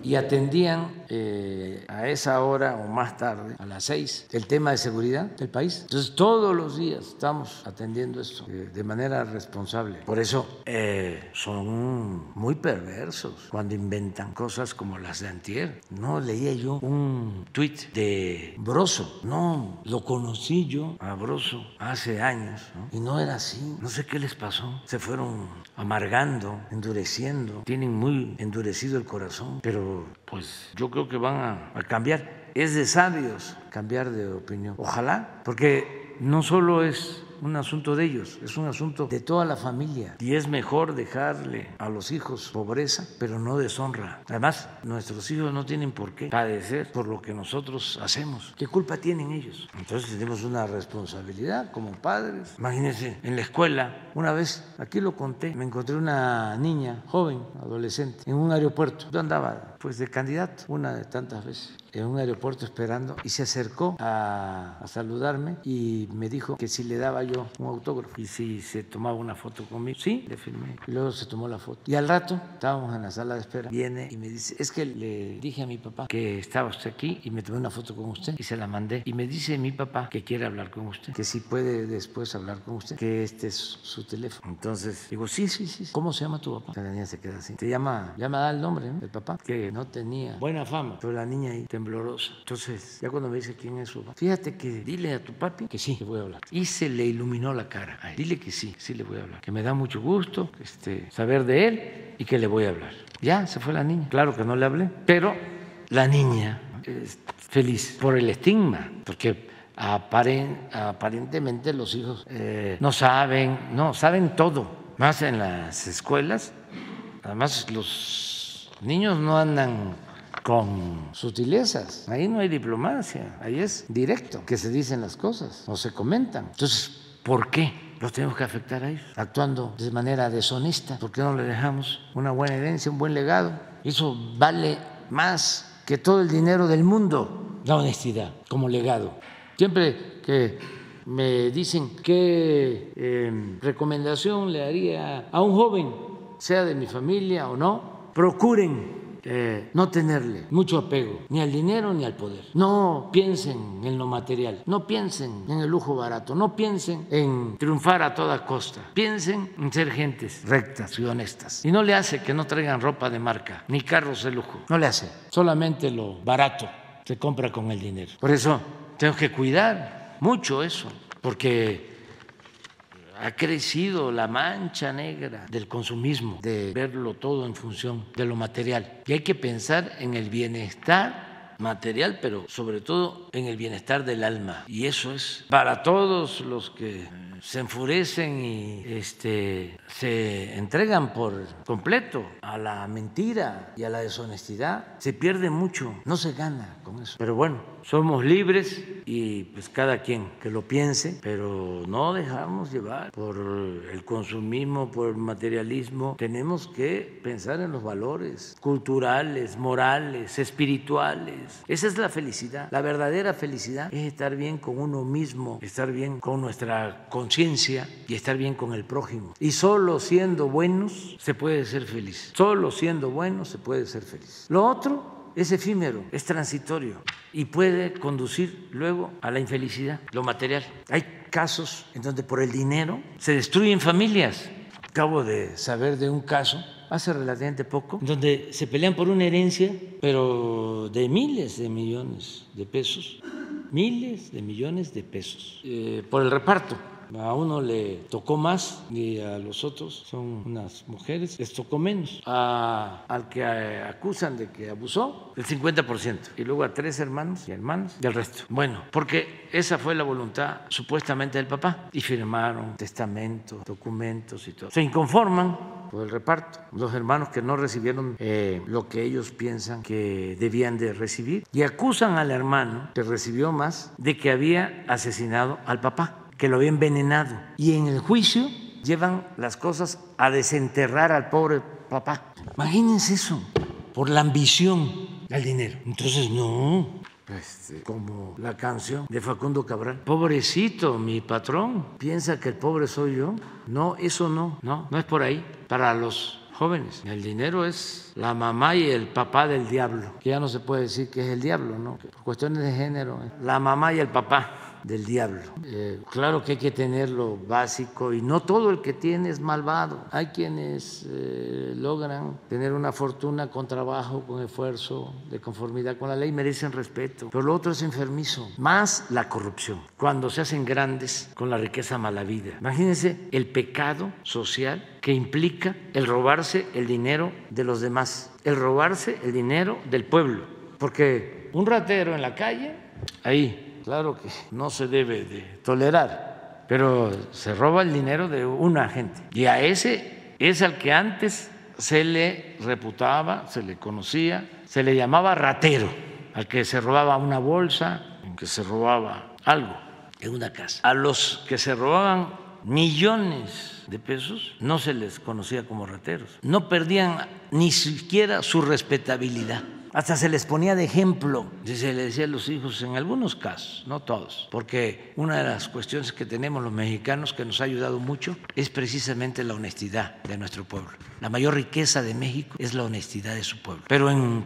y atendían eh, a esa hora o más tarde, a las seis, el tema de seguridad del país. Entonces todos los días estamos atendiendo esto eh, de manera responsable. Por eso eh, son muy perversos cuando inventan cosas como las de Antier. No leía yo un tuit de Broso, no, lo conocí yo a Broso hace años y no era así. No sé qué les pasó. Se fueron amargando, endureciendo, tienen muy endurecido el corazón, pero pues yo creo que van a, cambiar. Es de sabios cambiar de opinión. Ojalá, porque no solo es un asunto de ellos, es un asunto de toda la familia. Y es mejor dejarle a los hijos pobreza, pero no deshonra. Además, nuestros hijos no tienen por qué padecer por lo que nosotros hacemos. ¿Qué culpa tienen ellos? Entonces tenemos una responsabilidad como padres. Imagínense, en la escuela, una vez, aquí lo conté, me encontré una niña joven, adolescente, en un aeropuerto. Yo andaba pues de candidato, una de tantas veces en un aeropuerto esperando y se acercó a, saludarme y me dijo que si le daba yo un autógrafo y si se tomaba una foto conmigo. Sí, le firmé. Luego se tomó la foto. Y al rato estábamos en la sala de espera. Viene y me dice, es que le dije a mi papá que estaba usted aquí y me tomé una foto con usted y se la mandé. Y me dice mi papá que quiere hablar con usted, que si puede después hablar con usted, que este es su teléfono. Entonces digo, sí, sí, sí. ¿Cómo se llama tu papá? La niña se queda así. Te llama, me da el nombre del papá, que no tenía buena fama, pero la niña ahí temblorosa. Entonces, ya cuando me dice quién es su papá, fíjate que dile a tu papi que sí, le voy a hablar. Y se le iluminó la cara. Dile que sí, sí le voy a hablar. Que me da mucho gusto este, saber de él y que le voy a hablar. Ya se fue la niña. Claro que no le hablé, pero la niña es feliz por el estigma, porque aparentemente los hijos eh, no saben, no, saben todo. Más en las escuelas, además los niños no andan con sutilezas. Ahí no hay diplomacia, ahí es directo que se dicen las cosas o se comentan. Entonces, ¿por qué los tenemos que afectar a ellos? Actuando de manera deshonesta, ¿por qué no le dejamos una buena herencia, un buen legado? Eso vale más que todo el dinero del mundo, la honestidad como legado. Siempre que me dicen qué em, recomendación le haría a un joven, sea de mi familia o no, procuren eh, no tenerle mucho apego ni al dinero ni al poder. No piensen en lo material, no piensen en el lujo barato, no piensen en triunfar a toda costa, piensen en ser gentes rectas y honestas. Y no le hace que no traigan ropa de marca ni carros de lujo, no le hace, solamente lo barato se compra con el dinero. Por eso tengo que cuidar mucho eso, porque ha crecido la mancha negra del consumismo, de verlo todo en función de lo material. Y hay que pensar en el bienestar material, pero sobre todo en el bienestar del alma. Y eso es para todos los que se enfurecen y este, se entregan por completo a la mentira y a la deshonestidad, se pierde mucho, no se gana con eso. Pero bueno, somos libres y pues cada quien que lo piense, pero no dejamos llevar por el consumismo, por el materialismo. Tenemos que pensar en los valores culturales, morales, espirituales. Esa es la felicidad. La verdadera felicidad es estar bien con uno mismo, estar bien con nuestra conciencia y estar bien con el prójimo. Y solo siendo buenos se puede ser feliz. Solo siendo buenos se puede ser feliz. Lo otro es efímero, es transitorio y puede conducir luego a la infelicidad, lo material. Hay casos en donde por el dinero se destruyen familias. Acabo de saber de un caso hace relativamente poco, donde se pelean por una herencia, pero de miles de millones de pesos, miles de millones de pesos, eh, por el reparto a uno le tocó más y a los otros, son unas mujeres, les tocó menos. al que acusan de que abusó, el 50%. Y luego a tres hermanos y hermanas y el resto. Bueno, porque esa fue la voluntad supuestamente del papá. Y firmaron testamentos, documentos y todo. Se inconforman por el reparto. Los hermanos que no recibieron eh, lo que ellos piensan que debían de recibir y acusan al hermano que recibió más de que había asesinado al papá que lo había envenenado. Y en el juicio llevan las cosas a desenterrar al pobre papá. Imagínense eso, por la ambición al dinero. Entonces, no, este, como la canción de Facundo Cabral. Pobrecito, mi patrón, piensa que el pobre soy yo. No, eso no, no, no es por ahí. Para los jóvenes, el dinero es la mamá y el papá del diablo, que ya no se puede decir que es el diablo, ¿no? Por cuestiones de género, la mamá y el papá del diablo. Eh, claro que hay que tener lo básico y no todo el que tiene es malvado. Hay quienes eh, logran tener una fortuna con trabajo, con esfuerzo, de conformidad con la ley, merecen respeto. Pero lo otro es enfermizo, más la corrupción, cuando se hacen grandes con la riqueza mala vida. Imagínense el pecado social que implica el robarse el dinero de los demás, el robarse el dinero del pueblo, porque un ratero en la calle, ahí, claro que no se debe de tolerar, pero se roba el dinero de una gente. Y a ese es al que antes se le reputaba, se le conocía, se le llamaba ratero, al que se robaba una bolsa, al que se robaba algo en una casa. A los que se robaban millones de pesos no se les conocía como rateros, no perdían ni siquiera su respetabilidad hasta se les ponía de ejemplo, se le decía a los hijos en algunos casos, no todos, porque una de las cuestiones que tenemos los mexicanos que nos ha ayudado mucho es precisamente la honestidad de nuestro pueblo. La mayor riqueza de México es la honestidad de su pueblo. Pero en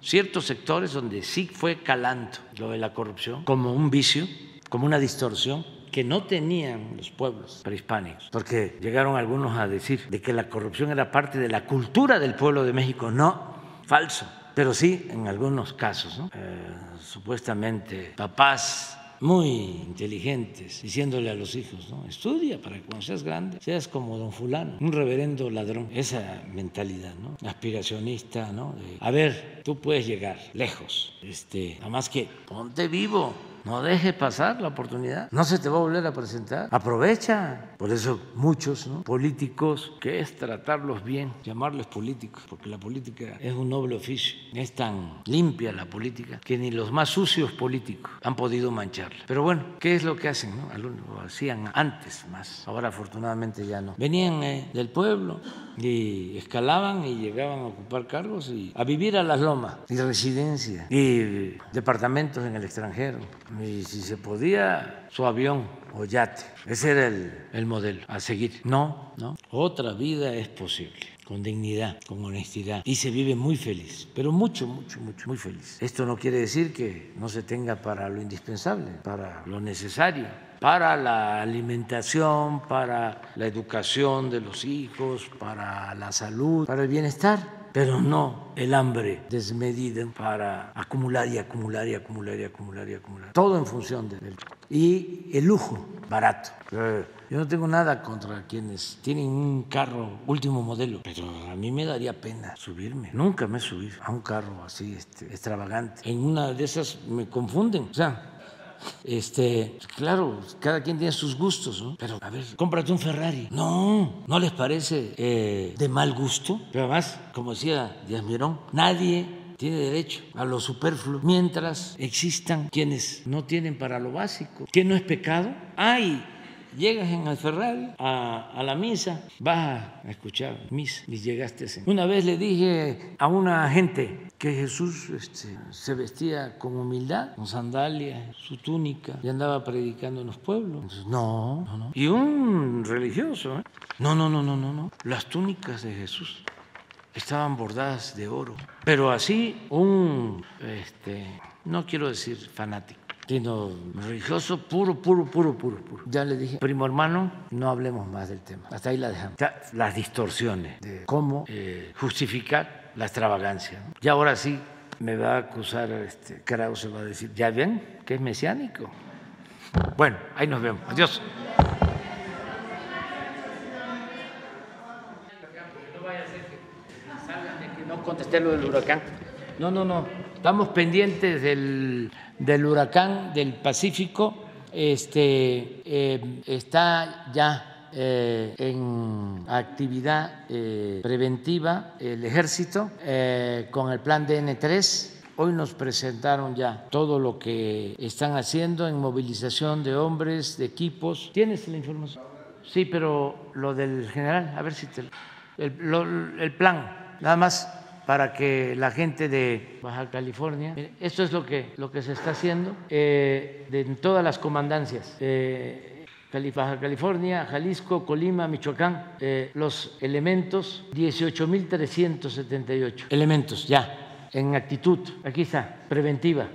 ciertos sectores donde sí fue calando lo de la corrupción como un vicio, como una distorsión, que no tenían los pueblos prehispánicos, porque llegaron algunos a decir de que la corrupción era parte de la cultura del pueblo de México. No, falso pero sí en algunos casos, eh, supuestamente papás muy inteligentes, diciéndole a los hijos, ¿no? estudia para que cuando seas grande seas como don fulano, un reverendo ladrón, esa mentalidad, ¿no? aspiracionista, ¿no? a ver, tú puedes llegar lejos, este, nada más que ponte vivo, no deje pasar la oportunidad. No se te va a volver a presentar. Aprovecha. Por eso muchos políticos, que es tratarlos bien, llamarles políticos, porque la política es un noble oficio. Es tan limpia la política que ni los más sucios políticos han podido mancharla. Pero bueno, ¿qué es lo que hacen? No? Lo hacían antes más. Ahora afortunadamente ya no. Venían eh, del pueblo y escalaban y llegaban a ocupar cargos y a vivir a las lomas y residencia y departamentos en el extranjero y si se podía su avión o yate. Ese era el, modelo a seguir. No, no. Otra vida es posible con dignidad, con honestidad y se vive muy feliz, pero mucho, mucho, mucho, muy feliz. Esto no quiere decir que no se tenga para lo indispensable, para lo necesario, para la alimentación, para la educación de los hijos, para la salud, para el bienestar pero no el hambre desmedida para acumular y acumular y acumular y acumular y acumular. Todo en función del... Y el lujo barato. Yo no tengo nada contra quienes tienen un carro último modelo, pero a mí me daría pena subirme. Nunca me he subido a un carro así este, extravagante. En una de esas me confunden. O sea, este, claro, cada quien tiene sus gustos, ¿no? Pero, a ver, cómprate un Ferrari. No, ¿no les parece eh, de mal gusto? Pero además, como decía Díaz Mirón, nadie tiene derecho a lo superfluo mientras existan quienes no tienen para lo básico. ¿Qué no es pecado? Hay llegas en el Ferrari a, la misa, vas a escuchar misa y llegaste. Una vez le dije a una gente que Jesús este, se vestía con humildad, con sandalias, su túnica, y andaba predicando en los pueblos. no, no, no. Y un religioso, ¿eh? no, no, no, no, no, no. Las túnicas de Jesús estaban bordadas de oro. Pero así un, este, no quiero decir fanático, sino religioso puro, puro, puro, puro, puro. Ya le dije, primo hermano, no hablemos más del tema. Hasta ahí la dejamos. las distorsiones de cómo eh, justificar la extravagancia. Y ahora sí me va a acusar, este, se va a decir, ¿ya ven que es mesiánico? Bueno, ahí nos vemos. Adiós. No contesté lo del huracán. No, no, no. Estamos pendientes del del huracán del Pacífico este, eh, está ya eh, en actividad eh, preventiva el ejército con el plan DN3. Hoy nos presentaron ya todo lo que están haciendo en movilización de hombres, de equipos. ¿Tienes la información? Sí, pero lo del general, a ver si te... El, el plan, nada más para que la gente de Baja California, esto es lo que, lo que se está haciendo eh, de, en todas las comandancias. Eh, Baja California, Jalisco, Colima, Michoacán, eh, los elementos, 18.378 elementos ya en actitud, aquí está, preventiva,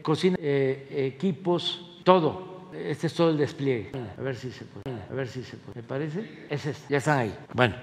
cocina, equipos, todo. Este es todo el despliegue. A ver si se puede. A ver si se puede. ¿Me parece? Es este. Ya están ahí. Bueno.